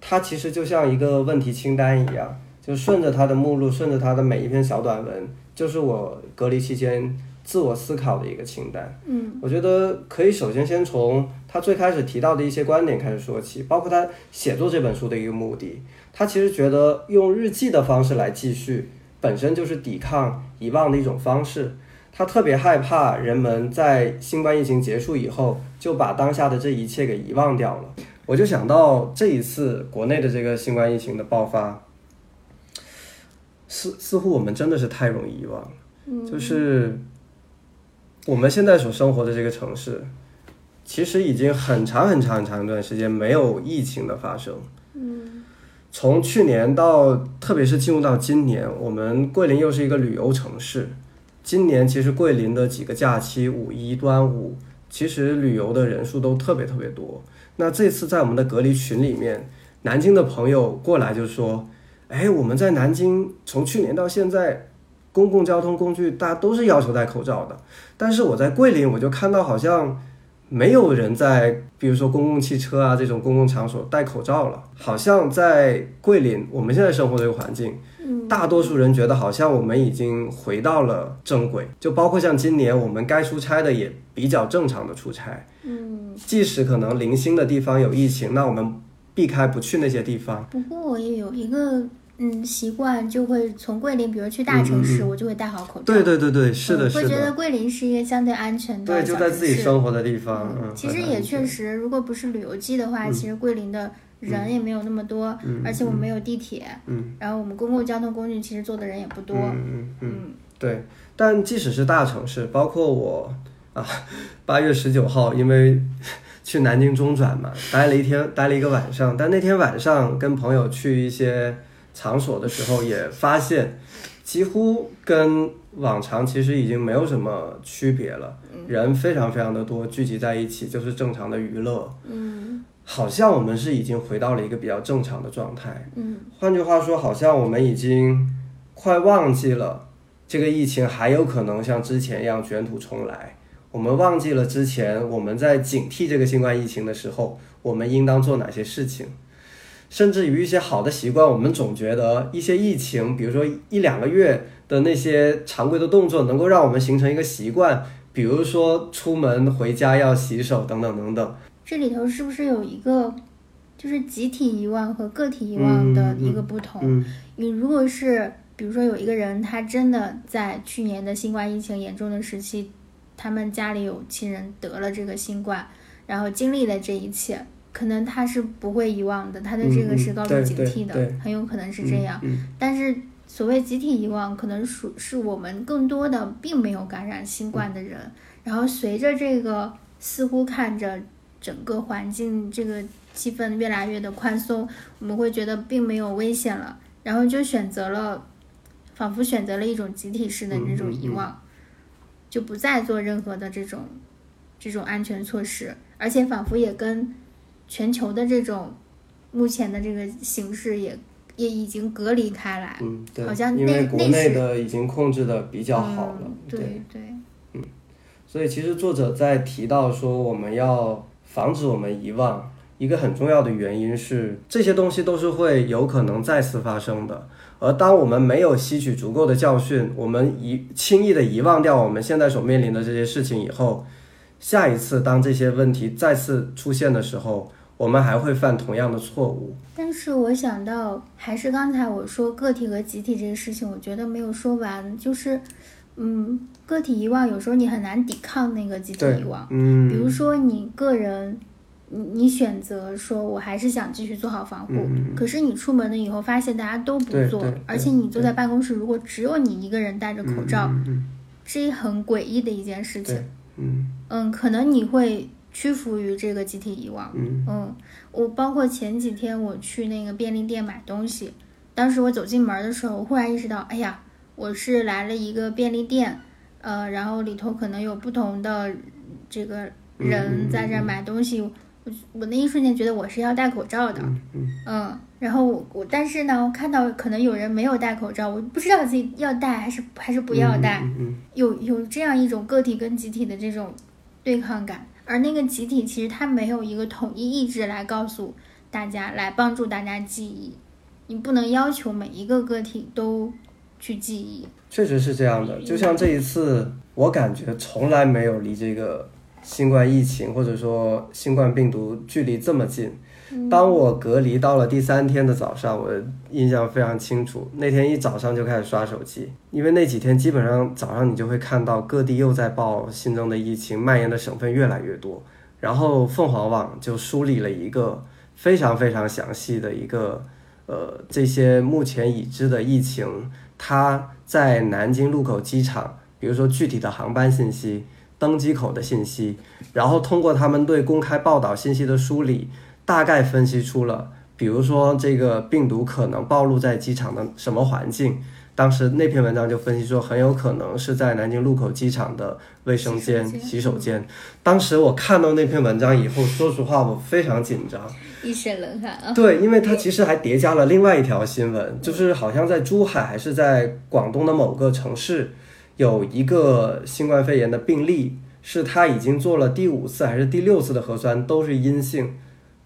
它其实就像一个问题清单一样，就顺着它的目录，顺着它的每一篇小短文，就是我隔离期间自我思考的一个清单。嗯我觉得可以首先先从他最开始提到的一些观点开始说起，包括他写作这本书的一个目的。他其实觉得用日记的方式来记叙，本身就是抵抗遗忘的一种方式。他特别害怕人们在新冠疫情结束以后就把当下的这一切给遗忘掉了。我就想到这一次国内的这个新冠疫情的爆发，似似乎我们真的是太容易遗忘就是我们现在所生活的这个城市，其实已经很长很长很长一段时间没有疫情的发生。嗯从去年到，特别是进入到今年，我们桂林又是一个旅游城市。今年其实桂林的几个假期，五一、端午，其实旅游的人数都特别特别多。那这次在我们的隔离群里面，南京的朋友过来就说：“哎，我们在南京从去年到现在，公共交通工具大家都是要求戴口罩的，但是我在桂林我就看到好像没有人在，比如说公共汽车啊这种公共场所戴口罩了。好像在桂林，我们现在生活的这个环境，嗯大多数人觉得好像我们已经回到了正轨，就包括像今年我们该出差的也比较正常的出差，嗯。即使可能零星的地方有疫情，那我们避开不去那些地方。不过我也有一个嗯习惯，就会从桂林，比如去大城市，我就会戴好口罩。对对对对，是的，嗯是的，会觉得桂林是一个相对安全的对，就在自己生活的地方，嗯，其实也确实，如果不是旅游季的话，其实桂林的人也没有那么多，而且我们没有地铁，嗯，然后我们公共交通工具其实坐的人也不多，嗯。嗯。对，但即使是大城市，包括我啊，八月十九号因为 去南京中转嘛，待了一天，待了一个晚上。但那天晚上跟朋友去一些场所的时候，也发现几乎跟往常其实已经没有什么区别了。人非常非常的多，聚集在一起就是正常的娱乐，嗯好像我们是已经回到了一个比较正常的状态。嗯换句话说，好像我们已经快忘记了这个疫情还有可能像之前一样卷土重来。我们忘记了之前我们在警惕这个新冠疫情的时候，我们应当做哪些事情，甚至于一些好的习惯，我们总觉得一些疫情，比如说一两个月的那些常规的动作，能够让我们形成一个习惯，比如说出门回家要洗手等等等等。这里头是不是有一个就是集体遗忘和个体遗忘的一个不同？嗯你如果是比如说有一个人，他真的在去年的新冠疫情严重的时期，他们家里有亲人得了这个新冠，然后经历了这一切，可能他是不会遗忘的，他对这个是高度警惕的，很有可能是这样。嗯。但是所谓集体遗忘，可能属是我们更多的并没有感染新冠的人，然后随着这个似乎看着整个环境这个气氛越来越的宽松，我们会觉得并没有危险了，然后就选择了，仿佛选择了一种集体式的这种遗忘，就不再做任何的这种这种安全措施，而且仿佛也跟全球的这种目前的这个形势也也已经隔离开来。嗯，对，好像因为国内的已经控制的比较好了，嗯、对对，所以其实作者在提到说我们要防止我们遗忘，一个很重要的原因是这些东西都是会有可能再次发生的。而当我们没有吸取足够的教训，我们遗轻易的遗忘掉我们现在所面临的这些事情以后，下一次当这些问题再次出现的时候，我们还会犯同样的错误。但是我想到，还是刚才我说个体和集体这个事情，我觉得没有说完，就是嗯，个体遗忘有时候你很难抵抗那个集体遗忘。嗯，比如说你个人，你你选择说我还是想继续做好防护，可是你出门了以后发现大家都不做而且你坐在办公室，如果只有你一个人戴着口罩，嗯嗯是一很诡异的一件事情。嗯嗯，可能你会屈服于这个集体遗忘。嗯。嗯，我包括前几天我去那个便利店买东西，当时我走进门的时候，我忽然意识到，哎呀，我是来了一个便利店，呃，然后里头可能有不同的这个嗯人在这儿买东西，我我那一瞬间觉得我是要戴口罩的，嗯嗯。嗯，然后我我但是呢，我看到可能有人没有戴口罩，我不知道自己要戴还是还是不要戴，嗯嗯。有有这样一种个体跟集体的这种对抗感，而那个集体其实它没有一个统一意志来告诉大家，来帮助大家记忆。你不能要求每一个个体都去记忆。确实是这样的。就像这一次，我感觉从来没有离这个新冠疫情或者说新冠病毒距离这么近。当我隔离到了第三天的早上，我印象非常清楚。那天一早上就开始刷手机，因为那几天基本上早上你就会看到各地又在报新增的疫情，蔓延的省份越来越多。然后凤凰网就梳理了一个非常非常详细的一个呃这些目前已知的疫情，它在南京禄口机场，比如说具体的航班信息、登机口的信息，然后通过他们对公开报道信息的梳理，大概分析出了，比如说这个病毒可能暴露在机场的什么环境。当时那篇文章就分析说，很有可能是在南京禄口机场的卫生间、洗手间。当时我看到那篇文章以后，说实话，我非常紧张。一身冷汗啊！对，因为它其实还叠加了另外一条新闻，就是好像在珠海还是在广东的某个城市，有一个新冠肺炎的病例，是他已经做了第五次还是第六次的核酸都是阴性，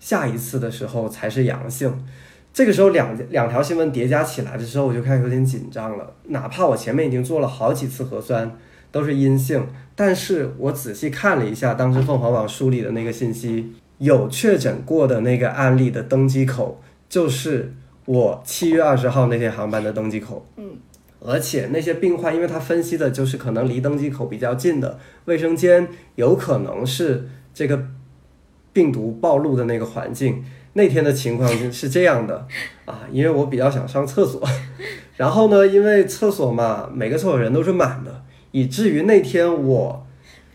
下一次的时候才是阳性。这个时候两两条新闻叠加起来的时候，我就开始有点紧张了。哪怕我前面已经做了好几次核酸都是阴性，但是我仔细看了一下当时凤凰网梳理的那个信息，有确诊过的那个案例的登机口，就是我七月二十号那天航班的登机口。嗯，而且那些病患，因为他分析的就是可能离登机口比较近的卫生间，有可能是这个病毒暴露的那个环境。那天的情况是这样的啊，因为我比较想上厕所，然后呢，因为厕所嘛，每个厕所人都是满的，以至于那天我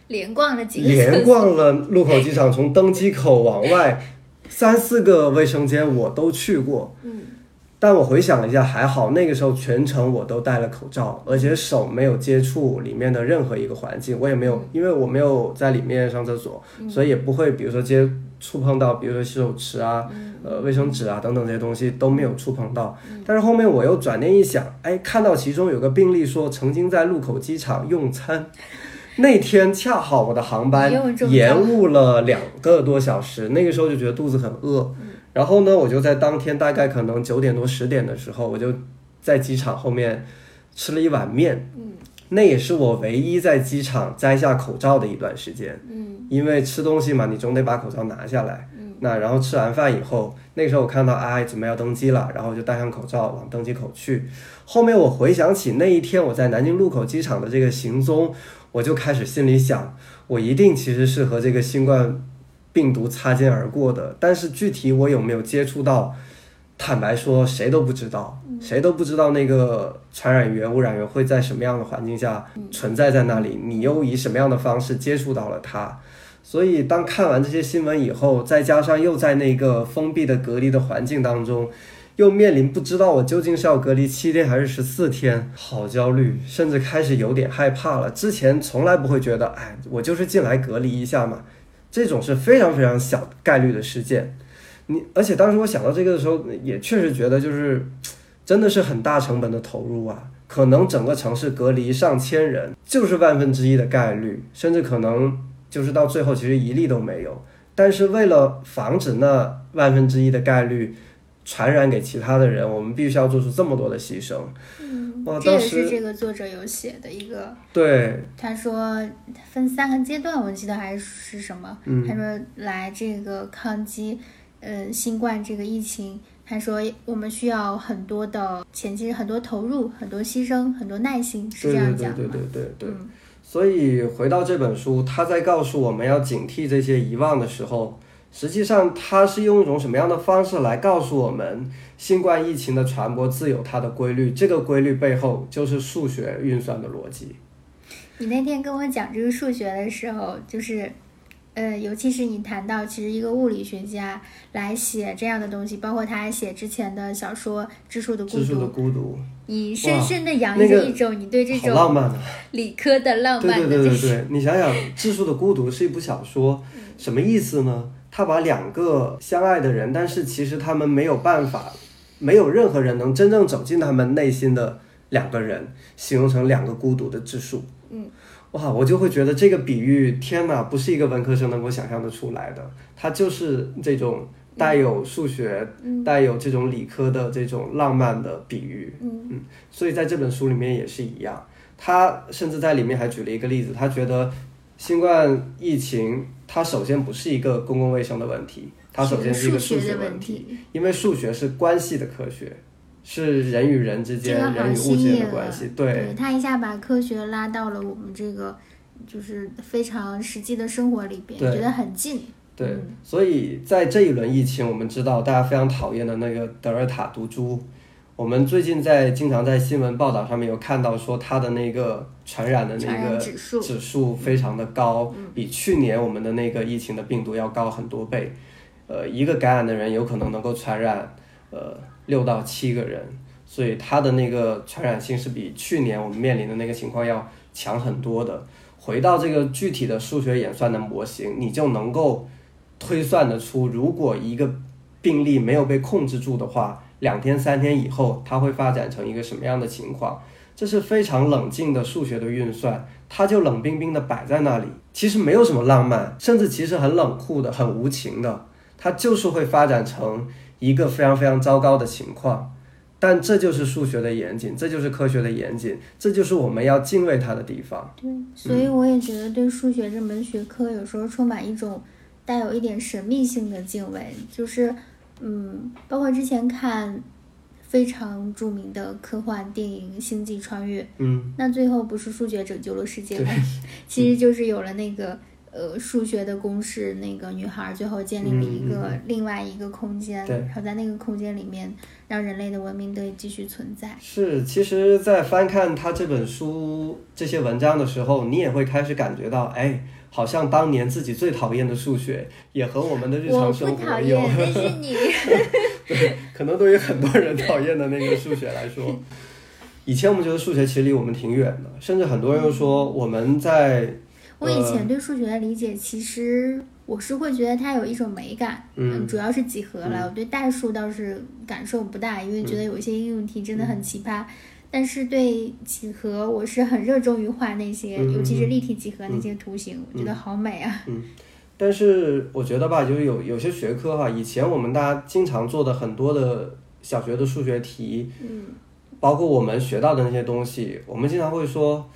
连逛了几个连逛了禄口机场，从登机口往外三四个卫生间我都去过。嗯，但我回想了一下，还好那个时候全程我都戴了口罩，而且手没有接触里面的任何一个环境，我也没有，因为我没有在里面上厕所，所以也不会，比如说接触碰到，比如说洗手池啊、呃卫生纸啊等等这些东西都没有触碰到。但是后面我又转念一想，哎，看到其中有个病例说曾经在禄口机场用餐。那天恰好我的航班延误了两个多小时，那个时候就觉得肚子很饿，然后呢，我就在当天大概可能九点多十点的时候，我就在机场后面吃了一碗面，嗯那也是我唯一在机场摘下口罩的一段时间，嗯因为吃东西嘛，你总得把口罩拿下来。嗯那然后吃完饭以后，那个时候我看到哎准备要登机了，然后我就戴上口罩往登机口去。后面我回想起那一天我在南京禄口机场的这个行踪，我就开始心里想，我一定其实是和这个新冠病毒擦肩而过的，但是具体我有没有接触到，坦白说谁都不知道，谁都不知道那个传染源、污染源会在什么样的环境下存在在那里，你又以什么样的方式接触到了它。所以，当看完这些新闻以后，再加上又在那个封闭的隔离的环境当中，又面临不知道我究竟是要隔离七天还是十四天，好焦虑，甚至开始有点害怕了。之前从来不会觉得，哎，我就是进来隔离一下嘛，这种是非常非常小概率的事件。你而且当时我想到这个的时候，也确实觉得就是真的是很大成本的投入啊，可能整个城市隔离上千人，就是万分之一的概率，甚至可能就是到最后其实一例都没有。但是为了防止那万分之一的概率传染给其他的人，我们必须要做出这么多的牺牲。哇，这也是这个作者有写的一个，对，他说分三个阶段，我记得还是什么？嗯他说来这个抗击呃新冠这个疫情，他说我们需要很多的前期、很多投入、很多牺牲、很多耐心，是这样对对讲的吗？对对对对。嗯所以回到这本书，他在告诉我们要警惕这些遗忘的时候，实际上它是用一种什么样的方式来告诉我们，新冠疫情的传播自有它的规律，这个规律背后就是数学运算的逻辑。你那天跟我讲这个数学的时候，就是，呃，尤其是你谈到其实一个物理学家来写这样的东西，包括他写之前的小说《质数的孤质数的》，孤独，你深深的洋溢着一种你对这种浪漫的！理科的浪对对漫的这种，对对对，你想想，《质数的孤独》是一部小说，什么意思呢？他把两个相爱的人，但是其实他们没有办法，没有任何人能真正走进他们内心的两个人，形容成两个孤独的质数。嗯，哇，我就会觉得这个比喻，天哪，不是一个文科生能够想象得出来的，它就是这种带有数学、嗯带有这种理科的这种浪漫的比喻。嗯所以在这本书里面也是一样，他甚至在里面还举了一个例子，他觉得新冠疫情它首先不是一个公共卫生的问题，它首先是一个数数学问问题，因为数学是关系的科学，是人与人之间、人与物之间的关系。对，他一下把科学拉到了我们这个就是非常实际的生活里边，觉得很近。对嗯，所以在这一轮疫情，我们知道大家非常讨厌的那个德尔塔毒株，我们最近在经常在新闻报道上面有看到说它的那个传染的那个指数指数非常的高，比去年我们的那个疫情的病毒要高很多倍。呃，一个感染的人有可能能够传染呃六到七个人，所以它的那个传染性是比去年我们面临的那个情况要强很多的。回到这个具体的数学演算的模型，你就能够推算得出，如果一个病例没有被控制住的话，两天三天以后它会发展成一个什么样的情况？这是非常冷静的数学的运算，它就冷冰冰的摆在那里，其实没有什么浪漫，甚至其实很冷酷的、很无情的，它就是会发展成一个非常非常糟糕的情况。但这就是数学的严谨，这就是科学的严谨，这就是我们要敬畏它的地方。对，所以我也觉得对数学这门学科有时候充满一种带有一点神秘性的敬畏，就是嗯，包括之前看非常著名的科幻电影《星际穿越》，嗯，那最后不是数学拯救了世界吗？其实就是有了那个呃数学的公式，那个女孩最后建立了一个另外一个空间，对然后在那个空间里面让人类的文明得以继续存在。是，其实，在翻看他这本书这些文章的时候，你也会开始感觉到，哎，好像当年自己最讨厌的数学，也和我们的日常生不讨活有厌，，那是你。可能对于很多人讨厌的那个数学来说，以前我们觉得数学其实离我们挺远的，甚至很多人又说我们在，我以前对数学的理解，其实我是会觉得它有一种美感，嗯主要是几何了。我对代数倒是感受不大，因为觉得有一些应用题真的很奇葩。但是对几何，我是很热衷于画那些，嗯尤其是立体几何那些图形，我觉得好美啊。嗯但是我觉得吧，就是有有些学科哈，以前我们大家经常做的很多的小学的数学题，嗯，包括我们学到的那些东西，我们经常会说，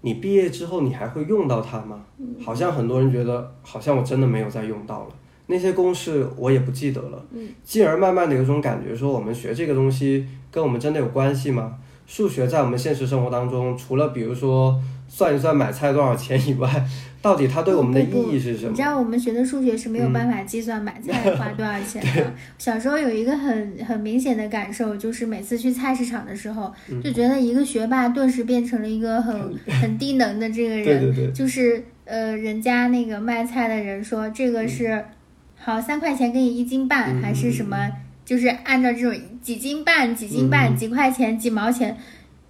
你毕业之后你还会用到它吗？好像很多人觉得，好像我真的没有再用到了。那些公式我也不记得了，嗯，进而慢慢的有种感觉，说我们学这个东西跟我们真的有关系吗？数学在我们现实生活当中，除了比如说算一算买菜多少钱以外，到底它对我们的意义是什么你知？道我们学的数学是没有办法计算买菜花多少钱的。小时候有一个很很明显的感受，就是每次去菜市场的时候，嗯就觉得一个学霸顿时变成了一个很 很低能的这个人。对对对就是呃，人家那个卖菜的人说这个是好三块钱给你一斤半，嗯还是什么？就是按照这种几斤半、几斤半、嗯几块钱、几毛钱，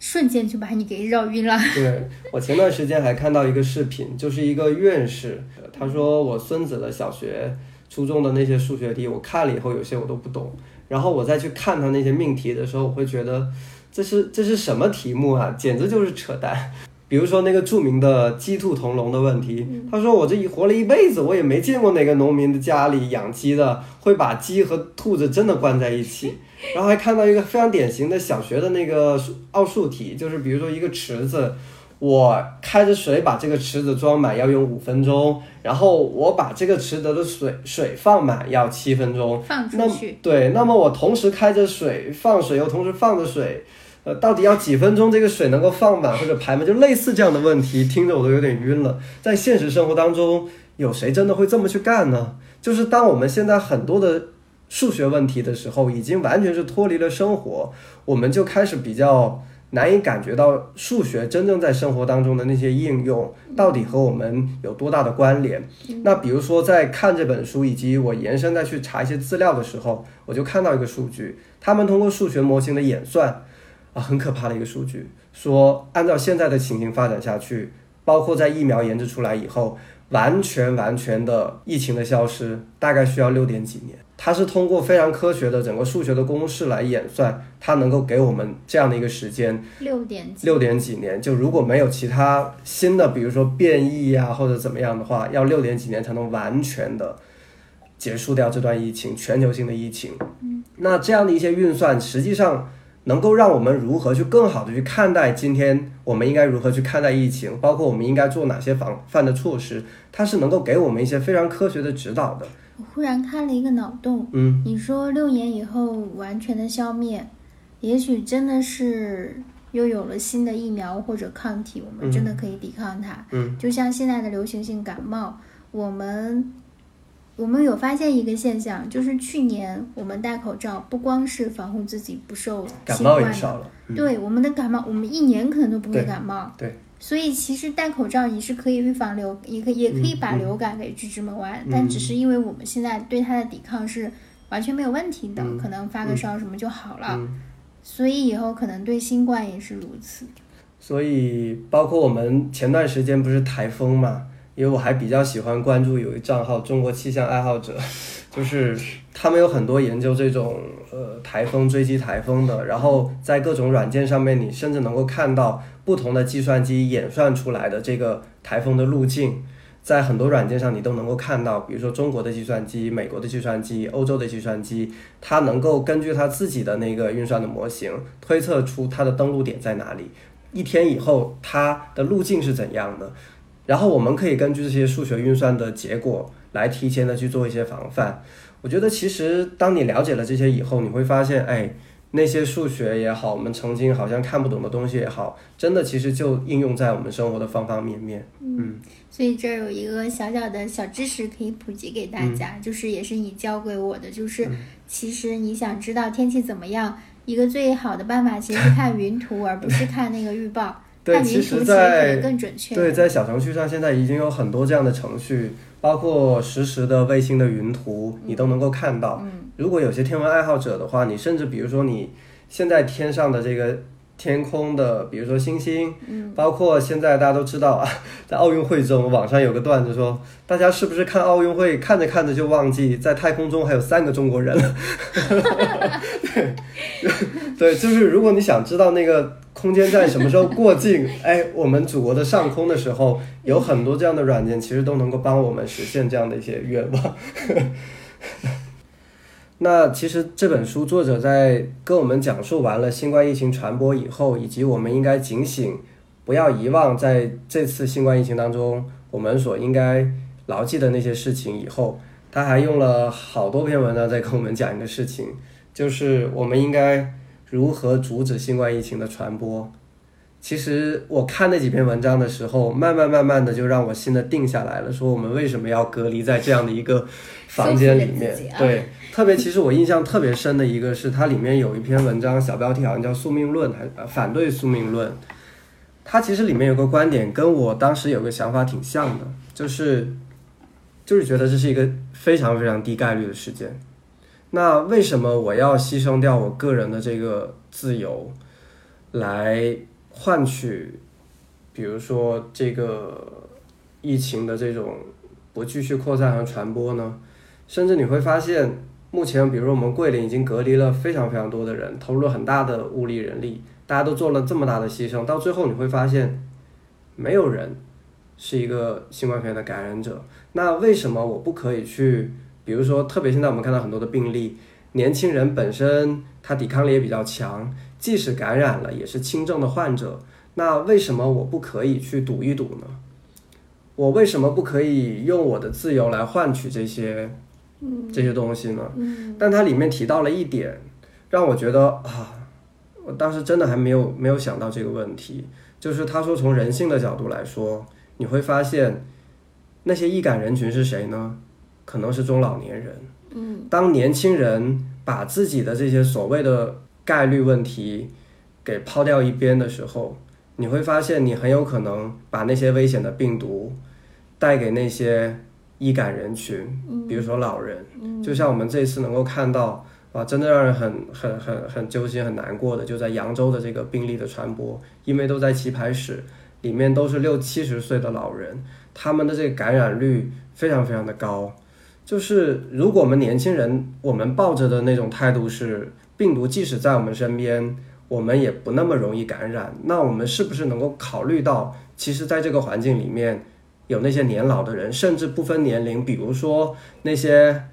瞬间就把你给绕晕了。对我前段时间还看到一个视频，就是一个院士，呃他说我孙子的小学、初中的那些数学题，我看了以后有些我都不懂，然后我再去看他那些命题的时候，我会觉得这是这是什么题目啊，简直就是扯淡。比如说那个著名的鸡兔同笼的问题，他说我这一活了一辈子，我也没见过哪个农民的家里养鸡的会把鸡和兔子真的关在一起。然后还看到一个非常典型的小学的那个奥数题，就是比如说一个池子，我开着水把这个池子装满要用五分钟，然后我把这个池子的水水放满要七分钟。放出那去。对，那么我同时开着水放水，又同时放着水，呃，到底要几分钟这个水能够放满或者排满？就类似这样的问题，听着我都有点晕了。在现实生活当中，有谁真的会这么去干呢？就是当我们现在很多的数学问题的时候，已经完全是脱离了生活，我们就开始比较难以感觉到数学真正在生活当中的那些应用到底和我们有多大的关联。那比如说在看这本书以及我延伸再去查一些资料的时候，我就看到一个数据，他们通过数学模型的演算，啊，很可怕的一个数据，说按照现在的情形发展下去，包括在疫苗研制出来以后，完全完全的疫情的消失，大概需要六点几年。它是通过非常科学的整个数学的公式来演算，它能够给我们这样的一个时间，六点。六点几年。就如果没有其他新的，比如说变异呀、或者怎么样的话，要六点几年才能完全的结束掉这段疫情，全球性的疫情。嗯，那这样的一些运算，实际上能够让我们如何去更好的去看待今天我们应该如何去看待疫情，包括我们应该做哪些防范的措施，它是能够给我们一些非常科学的指导的。我忽然开了一个脑洞，嗯，你说六年以后完全的消灭，也许真的是又有了新的疫苗或者抗体，我们真的可以抵抗它。嗯，就像现在的流行性感冒，我们我们有发现一个现象，就是去年我们戴口罩，不光是防护自己不受感冒也少了。嗯、对我们的感冒，我们一年可能都不会感冒。对所以其实戴口罩也是可以预防流，也可也可以把流感给拒之门外。嗯但只是因为我们现在对它的抵抗是完全没有问题的，嗯可能发个烧什么就好了。嗯所以以后可能对新冠也是如此。所以，包括我们前段时间不是台风嘛，因为我还比较喜欢关注有一账号“中国气象爱好者”，就是他们有很多研究这种呃台风追击台风的，然后在各种软件上面，你甚至能够看到不同的计算机演算出来的这个台风的路径。在很多软件上，你都能够看到，比如说中国的计算机、美国的计算机、欧洲的计算机，它能够根据它自己的那个运算的模型，推测出它的登陆点在哪里，一天以后它的路径是怎样的，然后我们可以根据这些数学运算的结果来提前的去做一些防范。我觉得其实当你了解了这些以后，你会发现，哎，那些数学也好，我们曾经好像看不懂的东西也好，真的其实就应用在我们生活的方方面面。嗯所以这儿有一个小小的小知识可以普及给大家，就是也是你教给我的，就是其实你想知道天气怎么样，一个最好的办法其实是看云图，而不是看那个预报。对其实在更准确。对，在小程序上现在已经有很多这样的程序，包括实时的卫星的云图，你都能够看到。嗯如果有些天文爱好者的话，你甚至比如说你现在天上的这个天空的，比如说星星，嗯，包括现在大家都知道啊，在奥运会中，网上有个段子说，大家是不是看奥运会看着看着就忘记在太空中还有三个中国人了？对，对，就是如果你想知道那个空间站什么时候过境，哎，我们祖国的上空的时候，有很多这样的软件，其实都能够帮我们实现这样的一些愿望。那其实这本书作者在跟我们讲述完了新冠疫情传播以后，以及我们应该警醒，不要遗忘在这次新冠疫情当中我们所应该牢记的那些事情以后，他还用了好多篇文章在跟我们讲一个事情，就是我们应该如何阻止新冠疫情的传播。其实我看那几篇文章的时候，慢慢慢慢的就让我心的定下来了，说我们为什么要隔离在这样的一个房间里面对，特别其实我印象特别深的一个是它里面有一篇文章，小标题好像叫“宿命论”还呃反对宿命论。它其实里面有个观点跟我当时有个想法挺像的，就是就是觉得这是一个非常非常低概率的事件。那为什么我要牺牲掉我个人的这个自由，来换取，比如说这个疫情的这种不继续扩散和传播呢？甚至你会发现，目前比如说我们桂林已经隔离了非常非常多的人，投入了很大的物力人力，大家都做了这么大的牺牲，到最后你会发现，没有人是一个新冠肺炎的感染者。那为什么我不可以去？比如说，特别现在我们看到很多的病例，年轻人本身他抵抗力也比较强，即使感染了也是轻症的患者。那为什么我不可以去赌一赌呢？我为什么不可以用我的自由来换取这些这些东西呢？但它里面提到了一点，让我觉得啊，我当时真的还没有没有想到这个问题，就是他说从人性的角度来说，你会发现那些易感人群是谁呢？可能是中老年人。嗯，当年轻人把自己的这些所谓的概率问题给抛掉一边的时候，你会发现你很有可能把那些危险的病毒带给那些易感人群，比如说老人。就像我们这次能够看到，啊，真的让人很很很很揪心、很难过的，就在扬州的这个病例的传播，因为都在棋牌室里面，都是六七十岁的老人，他们的这个感染率非常非常的高。就是如果我们年轻人，我们抱着的那种态度是，病毒即使在我们身边，我们也不那么容易感染，那我们是不是能够考虑到，其实在这个环境里面，有那些年老的人，甚至不分年龄，比如说那些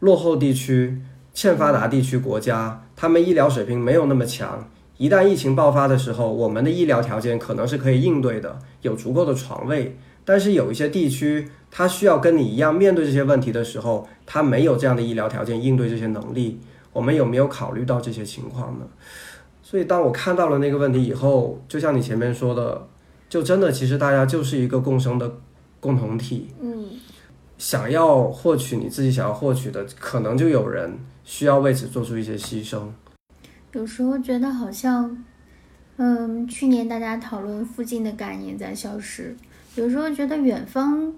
落后地区、欠发达地区国家，他们医疗水平没有那么强，一旦疫情爆发的时候，我们的医疗条件可能是可以应对的，有足够的床位，但是有一些地区。他需要跟你一样面对这些问题的时候，他没有这样的医疗条件应对这些能力。我们有没有考虑到这些情况呢？所以当我看到了那个问题以后，就像你前面说的，就真的其实大家就是一个共生的共同体。嗯，想要获取你自己想要获取的，可能就有人需要为此做出一些牺牲。有时候觉得好像，嗯，去年大家讨论附近的概念在消失，有时候觉得远方。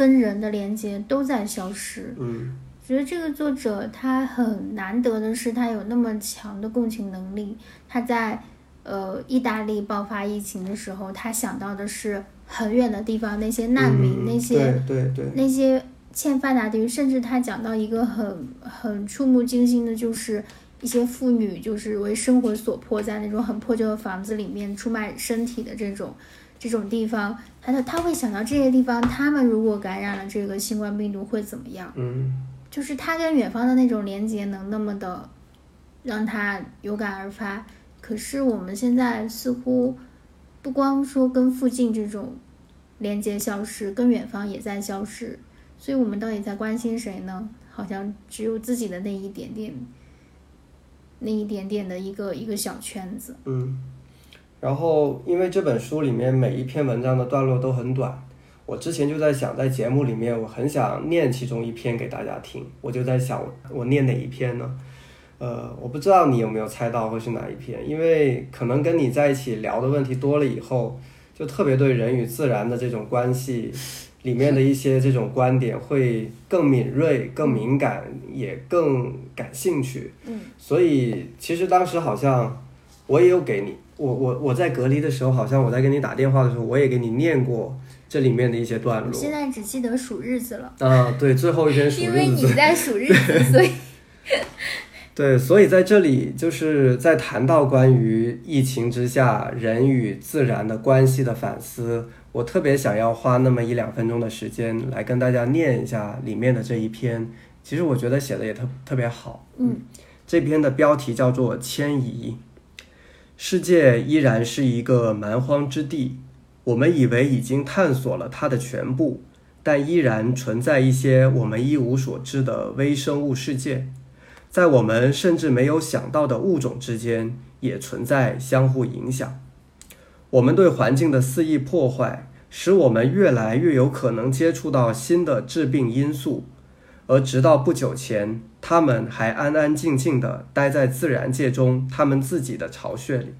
跟人的连接都在消失。嗯，觉得这个作者他很难得的是，他有那么强的共情能力。他在呃意大利爆发疫情的时候，他想到的是很远的地方那些难民，那些对对对，那些欠发达地区，甚至他讲到一个很很触目惊心的，就是一些妇女就是为生活所迫，在那种很破旧的房子里面出卖身体的这种。这种地方，他会想到这些地方，他们如果感染了这个新冠病毒会怎么样？嗯，就是他跟远方的那种连接能那么的让他有感而发。可是我们现在似乎不光说跟附近这种连接消失，跟远方也在消失。所以我们到底在关心谁呢？好像只有自己的那一点点，那一点点的一个一个小圈子。嗯。然后，因为这本书里面每一篇文章的段落都很短，我之前就在想，在节目里面我很想念其中一篇给大家听，我就在想，我念哪一篇呢？呃，我不知道你有没有猜到会是哪一篇，因为可能跟你在一起聊的问题多了以后，就特别对人与自然的这种关系里面的一些这种观点会更敏锐、更敏感，也更感兴趣。嗯，所以其实当时好像我也有给你。我我我在隔离的时候，好像我在跟你打电话的时候，我也给你念过这里面的一些段落。现在只记得数日子了。啊，对，最后一篇数日子。因为你在数日子，所以。对，所以在这里就是在谈到关于疫情之下人与自然的关系的反思，我特别想要花那么一两分钟的时间来跟大家念一下里面的这一篇。其实我觉得写的也特特别好。嗯，这篇的标题叫做《迁移》。世界依然是一个蛮荒之地，我们以为已经探索了它的全部，但依然存在一些我们一无所知的微生物世界，在我们甚至没有想到的物种之间也存在相互影响。我们对环境的肆意破坏，使我们越来越有可能接触到新的致病因素。而直到不久前，他们还安安静静地待在自然界中他们自己的巢穴里。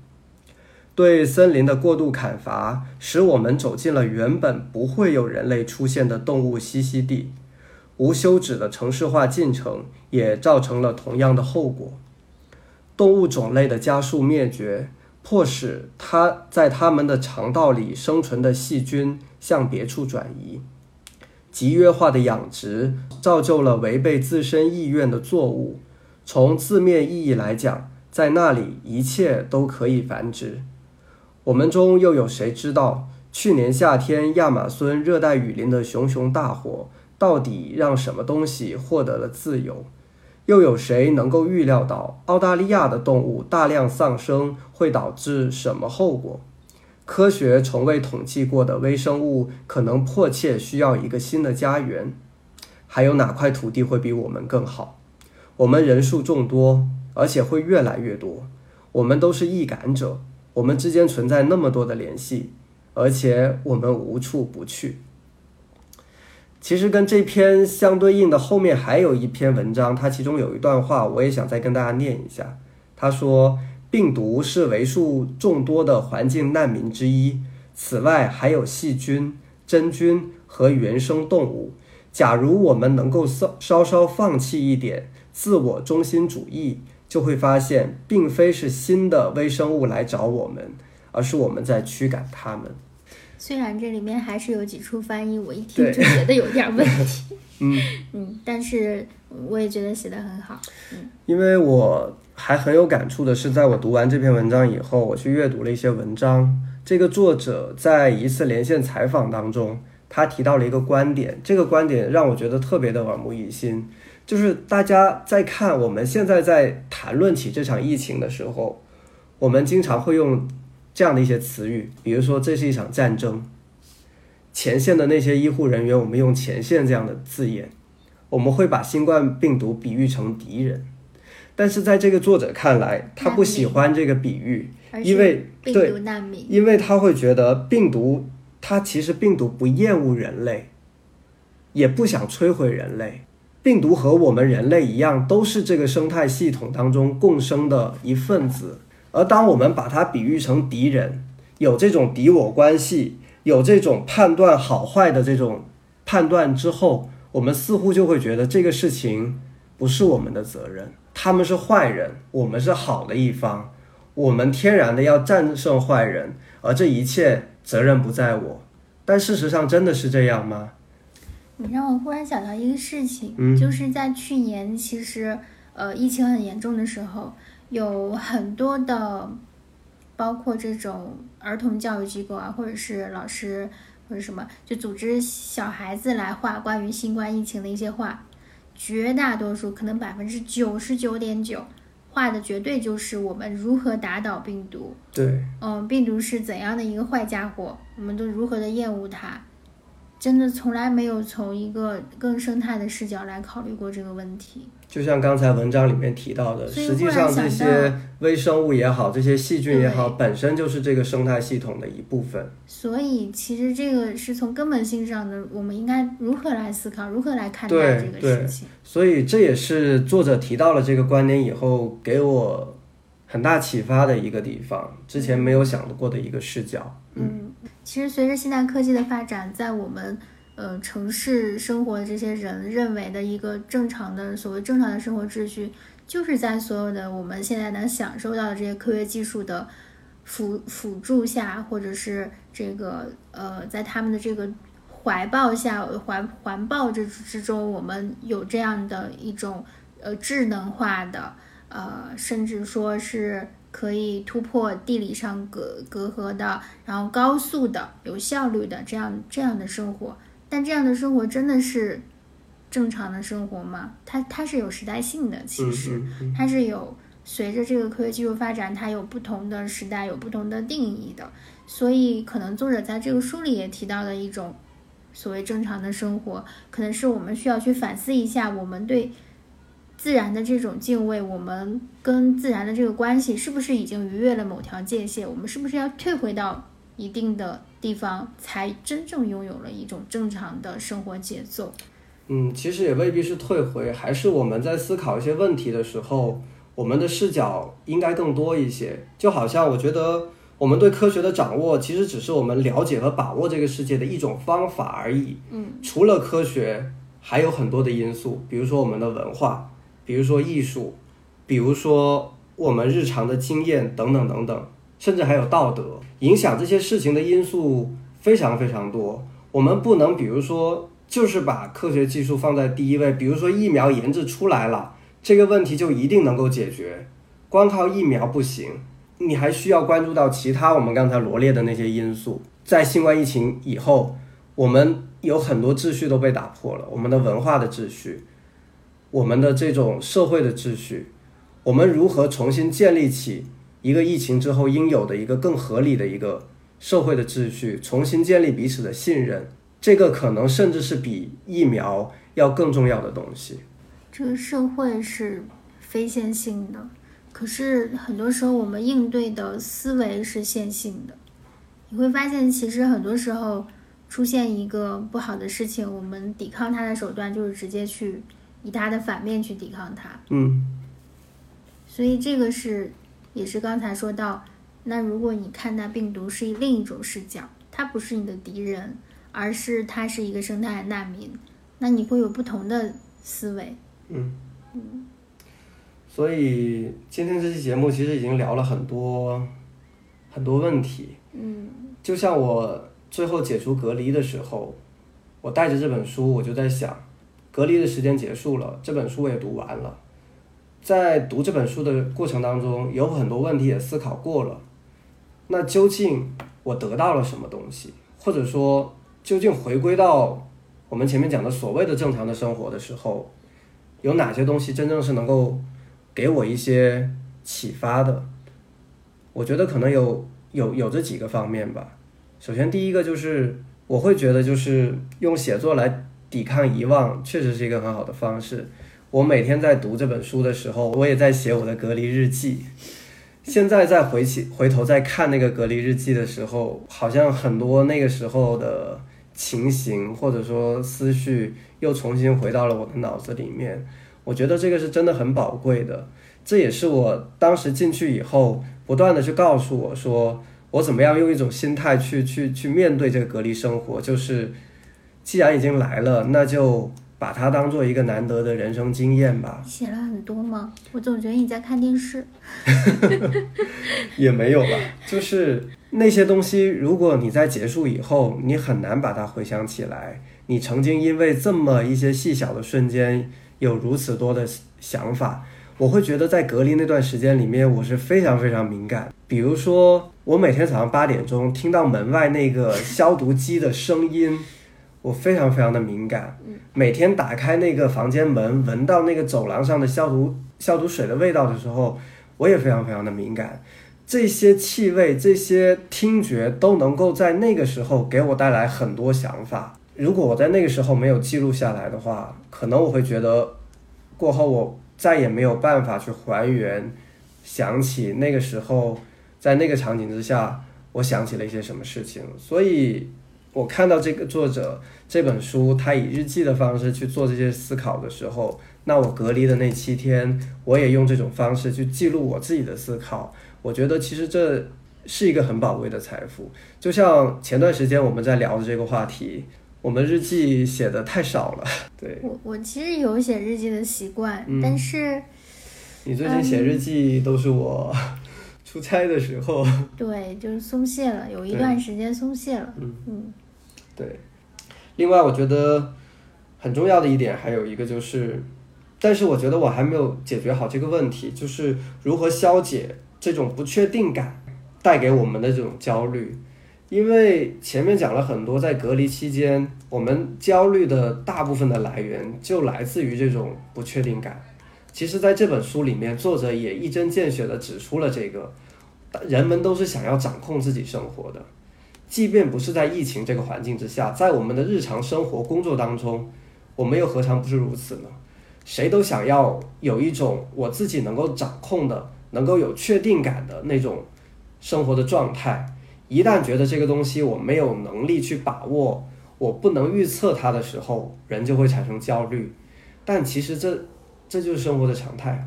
对森林的过度砍伐，使我们走进了原本不会有人类出现的动物栖息地。无休止的城市化进程也造成了同样的后果。动物种类的加速灭绝，迫使它在它们的肠道里生存的细菌向别处转移。集约化的养殖造就了违背自身意愿的作物。从字面意义来讲，在那里一切都可以繁殖。我们中又有谁知道，去年夏天亚马孙热带雨林的熊熊大火到底让什么东西获得了自由？又有谁能够预料到澳大利亚的动物大量丧生会导致什么后果？科学从未统计过的微生物可能迫切需要一个新的家园。还有哪块土地会比我们更好？我们人数众多，而且会越来越多。我们都是易感者，我们之间存在那么多的联系，而且我们无处不去。其实跟这篇相对应的后面还有一篇文章，它其中有一段话，我也想再跟大家念一下。他说：“病毒是为数众多的环境难民之一，此外还有细菌、真菌和原生动物。”假如我们能够稍稍稍放弃一点自我中心主义，就会发现，并非是新的微生物来找我们，而是我们在驱赶它们。虽然这里面还是有几处翻译，我一听就觉得有点问题。嗯 嗯，但是我也觉得写的很好。嗯，因为我还很有感触的是，在我读完这篇文章以后，我去阅读了一些文章。这个作者在一次连线采访当中。他提到了一个观点，这个观点让我觉得特别的耳目一新，就是大家在看我们现在在谈论起这场疫情的时候，我们经常会用这样的一些词语，比如说这是一场战争，前线的那些医护人员，我们用前线这样的字眼，我们会把新冠病毒比喻成敌人，但是在这个作者看来，他不喜欢这个比喻，因为对，因为他会觉得病毒。他其实病毒不厌恶人类，也不想摧毁人类。病毒和我们人类一样，都是这个生态系统当中共生的一份子。而当我们把它比喻成敌人，有这种敌我关系，有这种判断好坏的这种判断之后，我们似乎就会觉得这个事情不是我们的责任。他们是坏人，我们是好的一方，我们天然的要战胜坏人，而这一切。责任不在我，但事实上真的是这样吗？你让我忽然想到一个事情，就是在去年，其实呃疫情很严重的时候，有很多的，包括这种儿童教育机构啊，或者是老师或者什么，就组织小孩子来画关于新冠疫情的一些画，绝大多数可能百分之九十九点九。画的绝对就是我们如何打倒病毒。对，嗯，病毒是怎样的一个坏家伙，我们都如何的厌恶它。真的从来没有从一个更生态的视角来考虑过这个问题。就像刚才文章里面提到的，实际上这些微生物也好，这些细菌也好，本身就是这个生态系统的一部分。所以，其实这个是从根本性上的，我们应该如何来思考，如何来看待这个事情。所以，这也是作者提到了这个观点以后，给我很大启发的一个地方，之前没有想过的一个视角。嗯，其实随着现代科技的发展，在我们。呃，城市生活的这些人认为的一个正常的所谓正常的生活秩序，就是在所有的我们现在能享受到的这些科学技术的辅辅助下，或者是这个呃，在他们的这个怀抱下怀环抱之之中，我们有这样的一种呃智能化的呃，甚至说是可以突破地理上隔隔阂的，然后高速的、有效率的这样这样的生活。但这样的生活真的是正常的生活吗？它它是有时代性的，其实它是有随着这个科学技术发展，它有不同的时代，有不同的定义的。所以，可能作者在这个书里也提到了一种所谓正常的生活，可能是我们需要去反思一下，我们对自然的这种敬畏，我们跟自然的这个关系，是不是已经逾越了某条界限？我们是不是要退回到一定的？地方才真正拥有了一种正常的生活节奏。嗯，其实也未必是退回，还是我们在思考一些问题的时候，我们的视角应该更多一些。就好像我觉得，我们对科学的掌握，其实只是我们了解和把握这个世界的一种方法而已。嗯，除了科学，还有很多的因素，比如说我们的文化，比如说艺术，比如说我们日常的经验等等等等。甚至还有道德影响这些事情的因素非常非常多。我们不能，比如说，就是把科学技术放在第一位。比如说，疫苗研制出来了，这个问题就一定能够解决。光靠疫苗不行，你还需要关注到其他我们刚才罗列的那些因素。在新冠疫情以后，我们有很多秩序都被打破了，我们的文化的秩序，我们的这种社会的秩序，我们如何重新建立起？一个疫情之后应有的一个更合理的一个社会的秩序，重新建立彼此的信任，这个可能甚至是比疫苗要更重要的东西。这个社会是非线性的，可是很多时候我们应对的思维是线性的。你会发现，其实很多时候出现一个不好的事情，我们抵抗它的手段就是直接去以它的反面去抵抗它。嗯所以这个是也是刚才说到，那如果你看待病毒是以另一种视角，它不是你的敌人，而是它是一个生态难民，那你会有不同的思维。嗯。所以今天这期节目其实已经聊了很多很多问题。嗯就像我最后解除隔离的时候，我带着这本书，我就在想，隔离的时间结束了，这本书我也读完了。在读这本书的过程当中，有很多问题也思考过了。那究竟我得到了什么东西，或者说，究竟回归到我们前面讲的所谓的正常的生活的时候，有哪些东西真正是能够给我一些启发的？我觉得可能有有有这几个方面吧。首先，第一个就是我会觉得，就是用写作来抵抗遗忘，确实是一个很好的方式。我每天在读这本书的时候，我也在写我的隔离日记。现在再回起回头再看那个隔离日记的时候，好像很多那个时候的情形或者说思绪又重新回到了我的脑子里面。我觉得这个是真的很宝贵的，这也是我当时进去以后不断的去告诉我说，我怎么样用一种心态去去去面对这个隔离生活，就是既然已经来了，那就把它当做一个难得的人生经验吧。写了很多吗？我总觉得你在看电视。也没有吧，就是那些东西，如果你在结束以后，你很难把它回想起来。你曾经因为这么一些细小的瞬间，有如此多的想法，我会觉得在隔离那段时间里面，我是非常非常敏感。比如说，我每天早上八点钟听到门外那个消毒机的声音，我非常非常的敏感。每天打开那个房间门，闻到那个走廊上的消毒消毒水的味道的时候，我也非常非常的敏感。这些气味、这些听觉都能够在那个时候给我带来很多想法。如果我在那个时候没有记录下来的话，可能我会觉得过后我再也没有办法去还原，想起那个时候在那个场景之下，我想起了一些什么事情。所以，我看到这个作者这本书，他以日记的方式去做这些思考的时候，那我隔离的那七天，我也用这种方式去记录我自己的思考。我觉得其实这是一个很宝贵的财富。就像前段时间我们在聊的这个话题，我们日记写的太少了。对我我其实有写日记的习惯，嗯但是你最近写日记都是我出差的时候。对就是松懈了，有一段时间松懈了。嗯嗯对，另外我觉得很重要的一点还有一个就是，但是我觉得我还没有解决好这个问题，就是如何消解这种不确定感带给我们的这种焦虑。因为前面讲了很多，在隔离期间，我们焦虑的大部分的来源就来自于这种不确定感。其实，在这本书里面，作者也一针见血地指出了这个，人们都是想要掌控自己生活的。即便不是在疫情这个环境之下，在我们的日常生活、工作当中，我们又何尝不是如此呢？谁都想要有一种我自己能够掌控的、能够有确定感的那种生活的状态。一旦觉得这个东西我没有能力去把握，我不能预测它的时候，人就会产生焦虑。但其实这这就是生活的常态。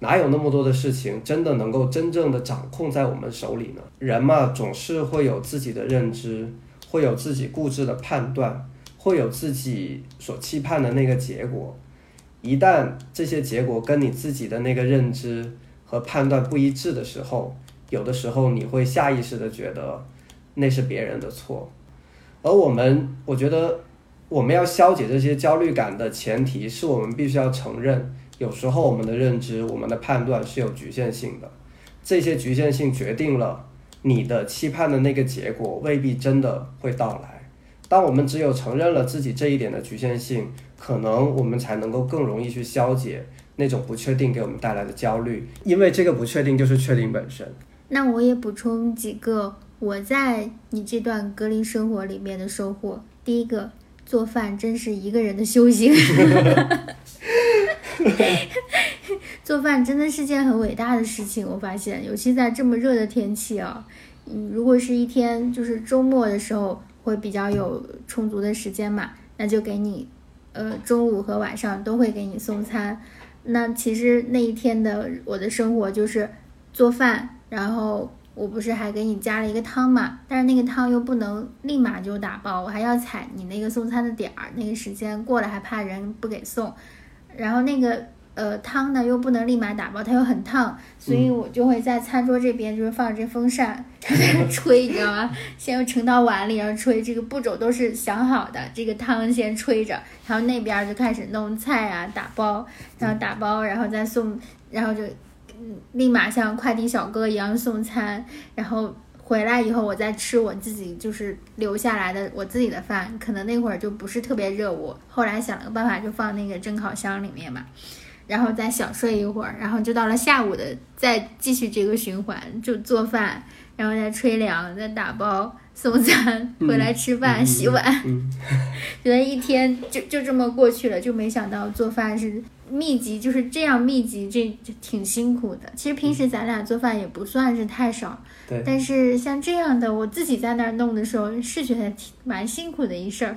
哪有那么多的事情真的能够真正的掌控在我们手里呢？人嘛，总是会有自己的认知，会有自己固执的判断，会有自己所期盼的那个结果。一旦这些结果跟你自己的那个认知和判断不一致的时候，有的时候你会下意识的觉得那是别人的错。而我们，我觉得我们要消解这些焦虑感的前提是我们必须要承认。有时候我们的认知、我们的判断是有局限性的，这些局限性决定了你的期盼的那个结果未必真的会到来。当我们只有承认了自己这一点的局限性，可能我们才能够更容易去消解那种不确定给我们带来的焦虑，因为这个不确定就是确定本身。那我也补充几个我在你这段隔离生活里面的收获，第一个，做饭真是一个人的修行。做饭真的是件很伟大的事情，我发现，尤其在这么热的天气啊，嗯，如果是一天就是周末的时候，会比较有充足的时间嘛，那就给你，呃，中午和晚上都会给你送餐。那其实那一天的我的生活就是做饭，然后我不是还给你加了一个汤嘛，但是那个汤又不能立马就打包，我还要踩你那个送餐的点儿，那个时间过了还怕人不给送，然后那个。呃，汤呢又不能立马打包，它又很烫，所以我就会在餐桌这边就是放着这风扇，在那吹，你知道吗？先要盛到碗里，然后吹，这个步骤都是想好的。这个汤先吹着，然后那边就开始弄菜啊，打包，然后打包，然后再送，然后就立马像快递小哥一样送餐，然后回来以后我再吃我自己就是留下来的我自己的饭，可能那会儿就不是特别热，我后来想了个办法，就放那个蒸烤箱里面嘛。然后再小睡一会儿，然后就到了下午的，再继续这个循环，就做饭，然后再吹凉，再打包送餐，回来吃饭、洗碗，觉得一天就就这么过去了，就没想到做饭是密集，就是这样密集，这挺辛苦的。其实平时咱俩做饭也不算是太少，对，但是像这样的，我自己在那儿弄的时候，是觉得挺蛮辛苦的一事儿。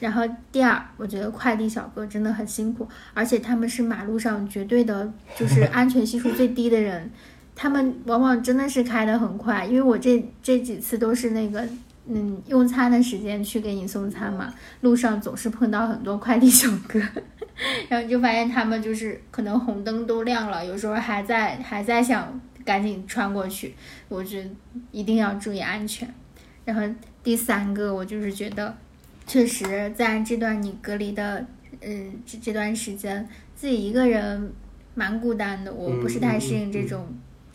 然后第二，我觉得快递小哥真的很辛苦，而且他们是马路上绝对的，就是安全系数最低的人，他们往往真的是开的很快。因为我这这几次都是那个，嗯，用餐的时间去给你送餐嘛，路上总是碰到很多快递小哥，然后就发现他们就是可能红灯都亮了，有时候还在还在想赶紧穿过去，我觉得一定要注意安全。然后第三个，我就是觉得。确实，在这段你隔离的，嗯，这这段时间，自己一个人蛮孤单的。我不是太适应这种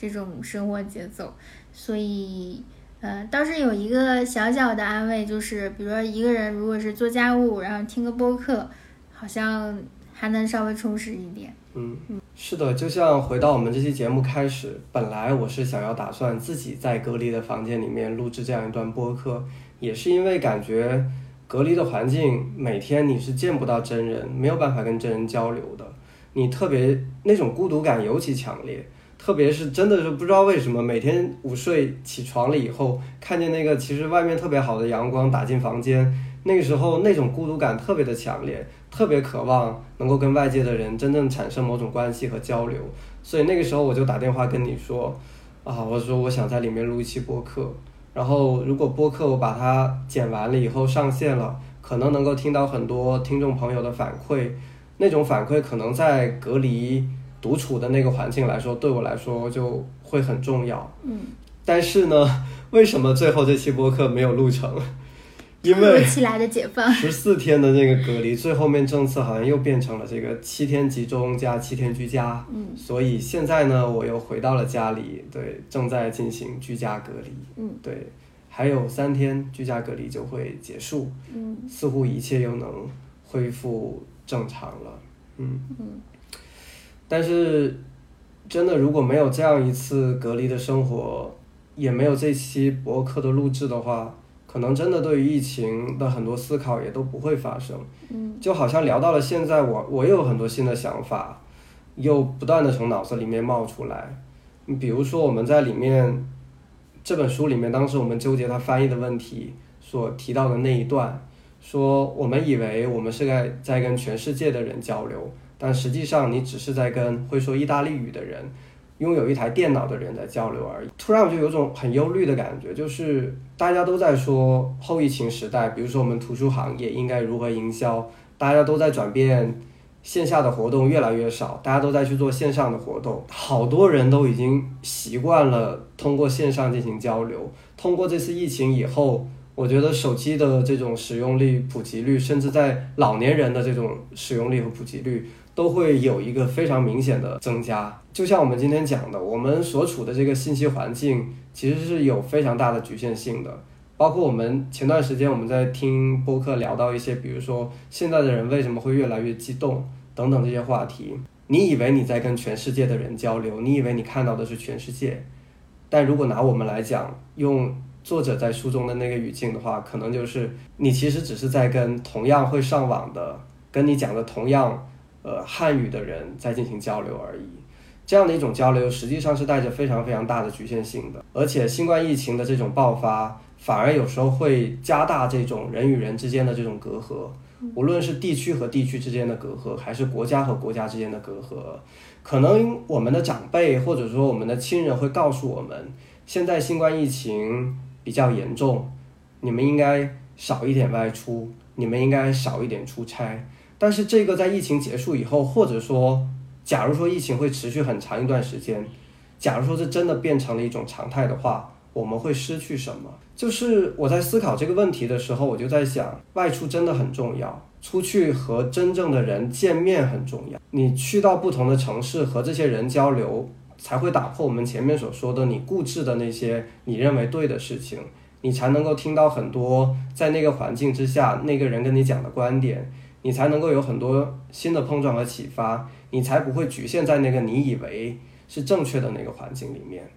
这种生活节奏，所以，呃，倒是有一个小小的安慰，就是比如说一个人如果是做家务，然后听个播客，好像还能稍微充实一点。嗯嗯，是的，就像回到我们这期节目开始，本来我是想要打算自己在隔离的房间里面录制这样一段播客，也是因为感觉。隔离的环境，每天你是见不到真人，没有办法跟真人交流的。你特别那种孤独感尤其强烈，特别是真的是不知道为什么，每天午睡起床了以后，看见那个其实外面特别好的阳光打进房间，那个时候那种孤独感特别的强烈，特别渴望能够跟外界的人真正产生某种关系和交流。所以那个时候我就打电话跟你说，啊，我说我想在里面录一期播客。然后，如果播客我把它剪完了以后上线了，可能能够听到很多听众朋友的反馈。那种反馈可能在隔离独处的那个环境来说，对我来说就会很重要。嗯。但是呢，为什么最后这期播客没有录成？因为十四天的那个隔离，最后面政策好像又变成了这个七天集中加七天居家。嗯，所以现在呢，我又回到了家里，对，正在进行居家隔离。嗯，对，还有三天居家隔离就会结束。嗯，似乎一切又能恢复正常了。嗯嗯，但是真的如果没有这样一次隔离的生活，也没有这期博客的录制的话。可能真的对于疫情的很多思考也都不会发生，嗯，就好像聊到了现在，我我又有很多新的想法，又不断的从脑子里面冒出来。你比如说我们在里面这本书里面，当时我们纠结他翻译的问题所提到的那一段，说我们以为我们是在在跟全世界的人交流，但实际上你只是在跟会说意大利语的人。拥有一台电脑的人在交流而已。突然我就有种很忧虑的感觉，就是大家都在说后疫情时代，比如说我们图书行业应该如何营销，大家都在转变，线下的活动越来越少，大家都在去做线上的活动，好多人都已经习惯了通过线上进行交流。通过这次疫情以后，我觉得手机的这种使用率、普及率，甚至在老年人的这种使用率和普及率。都会有一个非常明显的增加，就像我们今天讲的，我们所处的这个信息环境其实是有非常大的局限性的。包括我们前段时间我们在听播客聊到一些，比如说现在的人为什么会越来越激动等等这些话题。你以为你在跟全世界的人交流，你以为你看到的是全世界，但如果拿我们来讲，用作者在书中的那个语境的话，可能就是你其实只是在跟同样会上网的、跟你讲的同样呃汉语的人在进行交流而已。这样的一种交流，实际上是带着非常非常大的局限性的。而且新冠疫情的这种爆发，反而有时候会加大这种人与人之间的这种隔阂，无论是地区和地区之间的隔阂，还是国家和国家之间的隔阂。可能我们的长辈或者说我们的亲人会告诉我们，现在新冠疫情比较严重，你们应该少一点外出，你们应该少一点出差。但是这个在疫情结束以后，或者说，假如说疫情会持续很长一段时间，假如说这真的变成了一种常态的话，我们会失去什么？就是我在思考这个问题的时候，我就在想，外出真的很重要，出去和真正的人见面很重要。你去到不同的城市和这些人交流，才会打破我们前面所说的你固执的那些你认为对的事情，你才能够听到很多在那个环境之下那个人跟你讲的观点，你才能够有很多新的碰撞和启发，你才不会局限在那个你以为是正确的那个环境里面。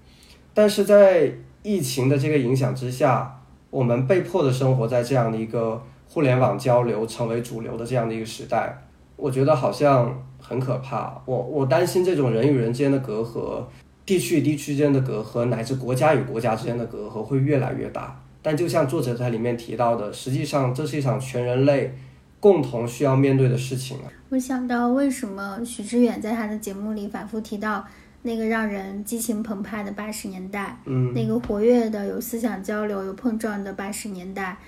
但是在疫情的这个影响之下，我们被迫的生活在这样的一个互联网交流成为主流的这样的一个时代，我觉得好像很可怕。我我担心这种人与人之间的隔阂，地区与地区之间的隔阂，乃至国家与国家之间的隔阂会越来越大。但就像作者在里面提到的，实际上这是一场全人类共同需要面对的事情了。我想到为什么许知远在他的节目里反复提到。那个让人激情澎湃的八十年代，嗯，那个活跃的、有思想交流、有碰撞的八十年代，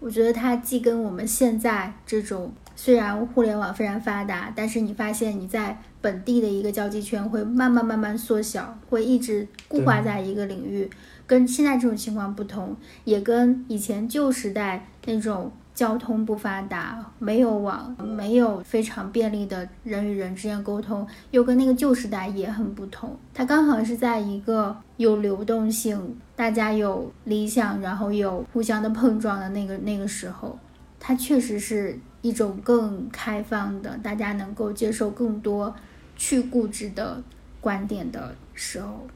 我觉得它既跟我们现在这种虽然互联网非常发达，但是你发现你在本地的一个交际圈会慢慢慢慢缩小，会一直固化在一个领域，跟现在这种情况不同，也跟以前旧时代那种。交通不发达，没有网，没有非常便利的人与人之间沟通，又跟那个旧时代也很不同。它刚好是在一个有流动性、大家有理想，然后有互相的碰撞的那个 那个时候，它确实是一种更开放的，大家能够接受更多去固执的观点的时候。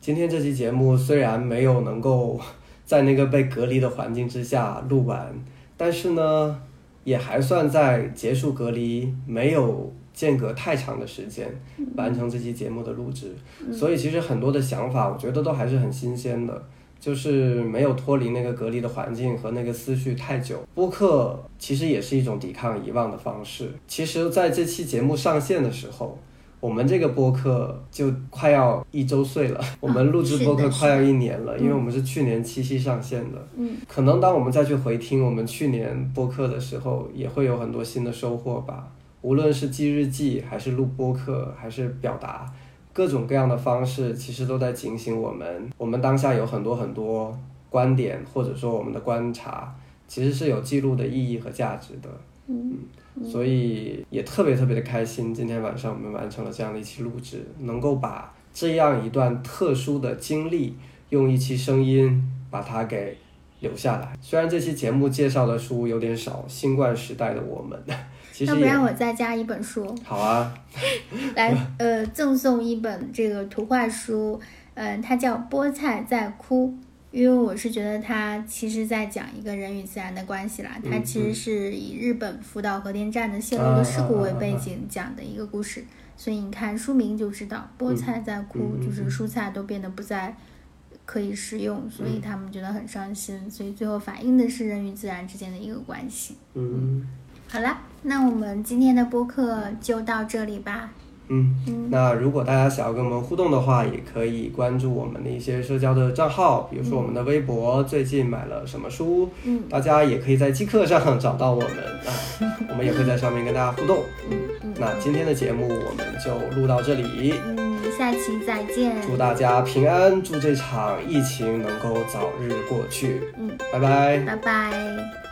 今天这期节目虽然没有能够 在那个被隔离的环境之下录完。但是呢，也还算在结束隔离没有间隔太长的时间完成这期节目的录制，所以其实很多的想法，我觉得都还是很新鲜的，就是没有脱离那个隔离的环境和那个思绪太久。播客其实也是一种抵抗遗忘的方式。其实，在这期节目上线的时候。我们这个播客就快要一周岁了，我们录制播客快要一年了，因为我们是去年七夕上线的。嗯，可能当我们再去回听我们去年播客的时候，也会有很多新的收获吧。无论是记日记，还是录播客，还是表达，各种各样的方式，其实都在警醒我们。我们当下有很多很多观点，或者说我们的观察，其实是有记录的意义和价值的。嗯。所以也特别特别的开心，今天晚上我们完成了这样的一期录制，能够把这样一段特殊的经历用一期声音把它给留下来。虽然这期节目介绍的书有点少，《新冠时代的我们》，其实要不然我再加一本书。好啊，来，呃，赠送一本这个图画书，嗯，它叫《菠菜在哭》。因为我是觉得它其实在讲一个人与自然的关系啦，它其实是以日本福岛核电站的泄漏的事故为背景讲的一个故事，所以你看书名就知道，菠菜在哭，就是蔬菜都变得不再可以食用，所以他们觉得很伤心，所以最后反映的是人与自然之间的一个关系。嗯，好了，那我们今天的播客就到这里吧。嗯，那如果大家想要跟我们互动的话，也可以关注我们的一些社交的账号，比如说我们的微博，最近买了什么书，嗯，大家也可以在即刻上找到我们啊，我们也会在上面跟大家互动。嗯嗯，那今天的节目我们就录到这里，嗯，下期再见，祝大家平安，祝这场疫情能够早日过去，嗯，拜拜，拜拜。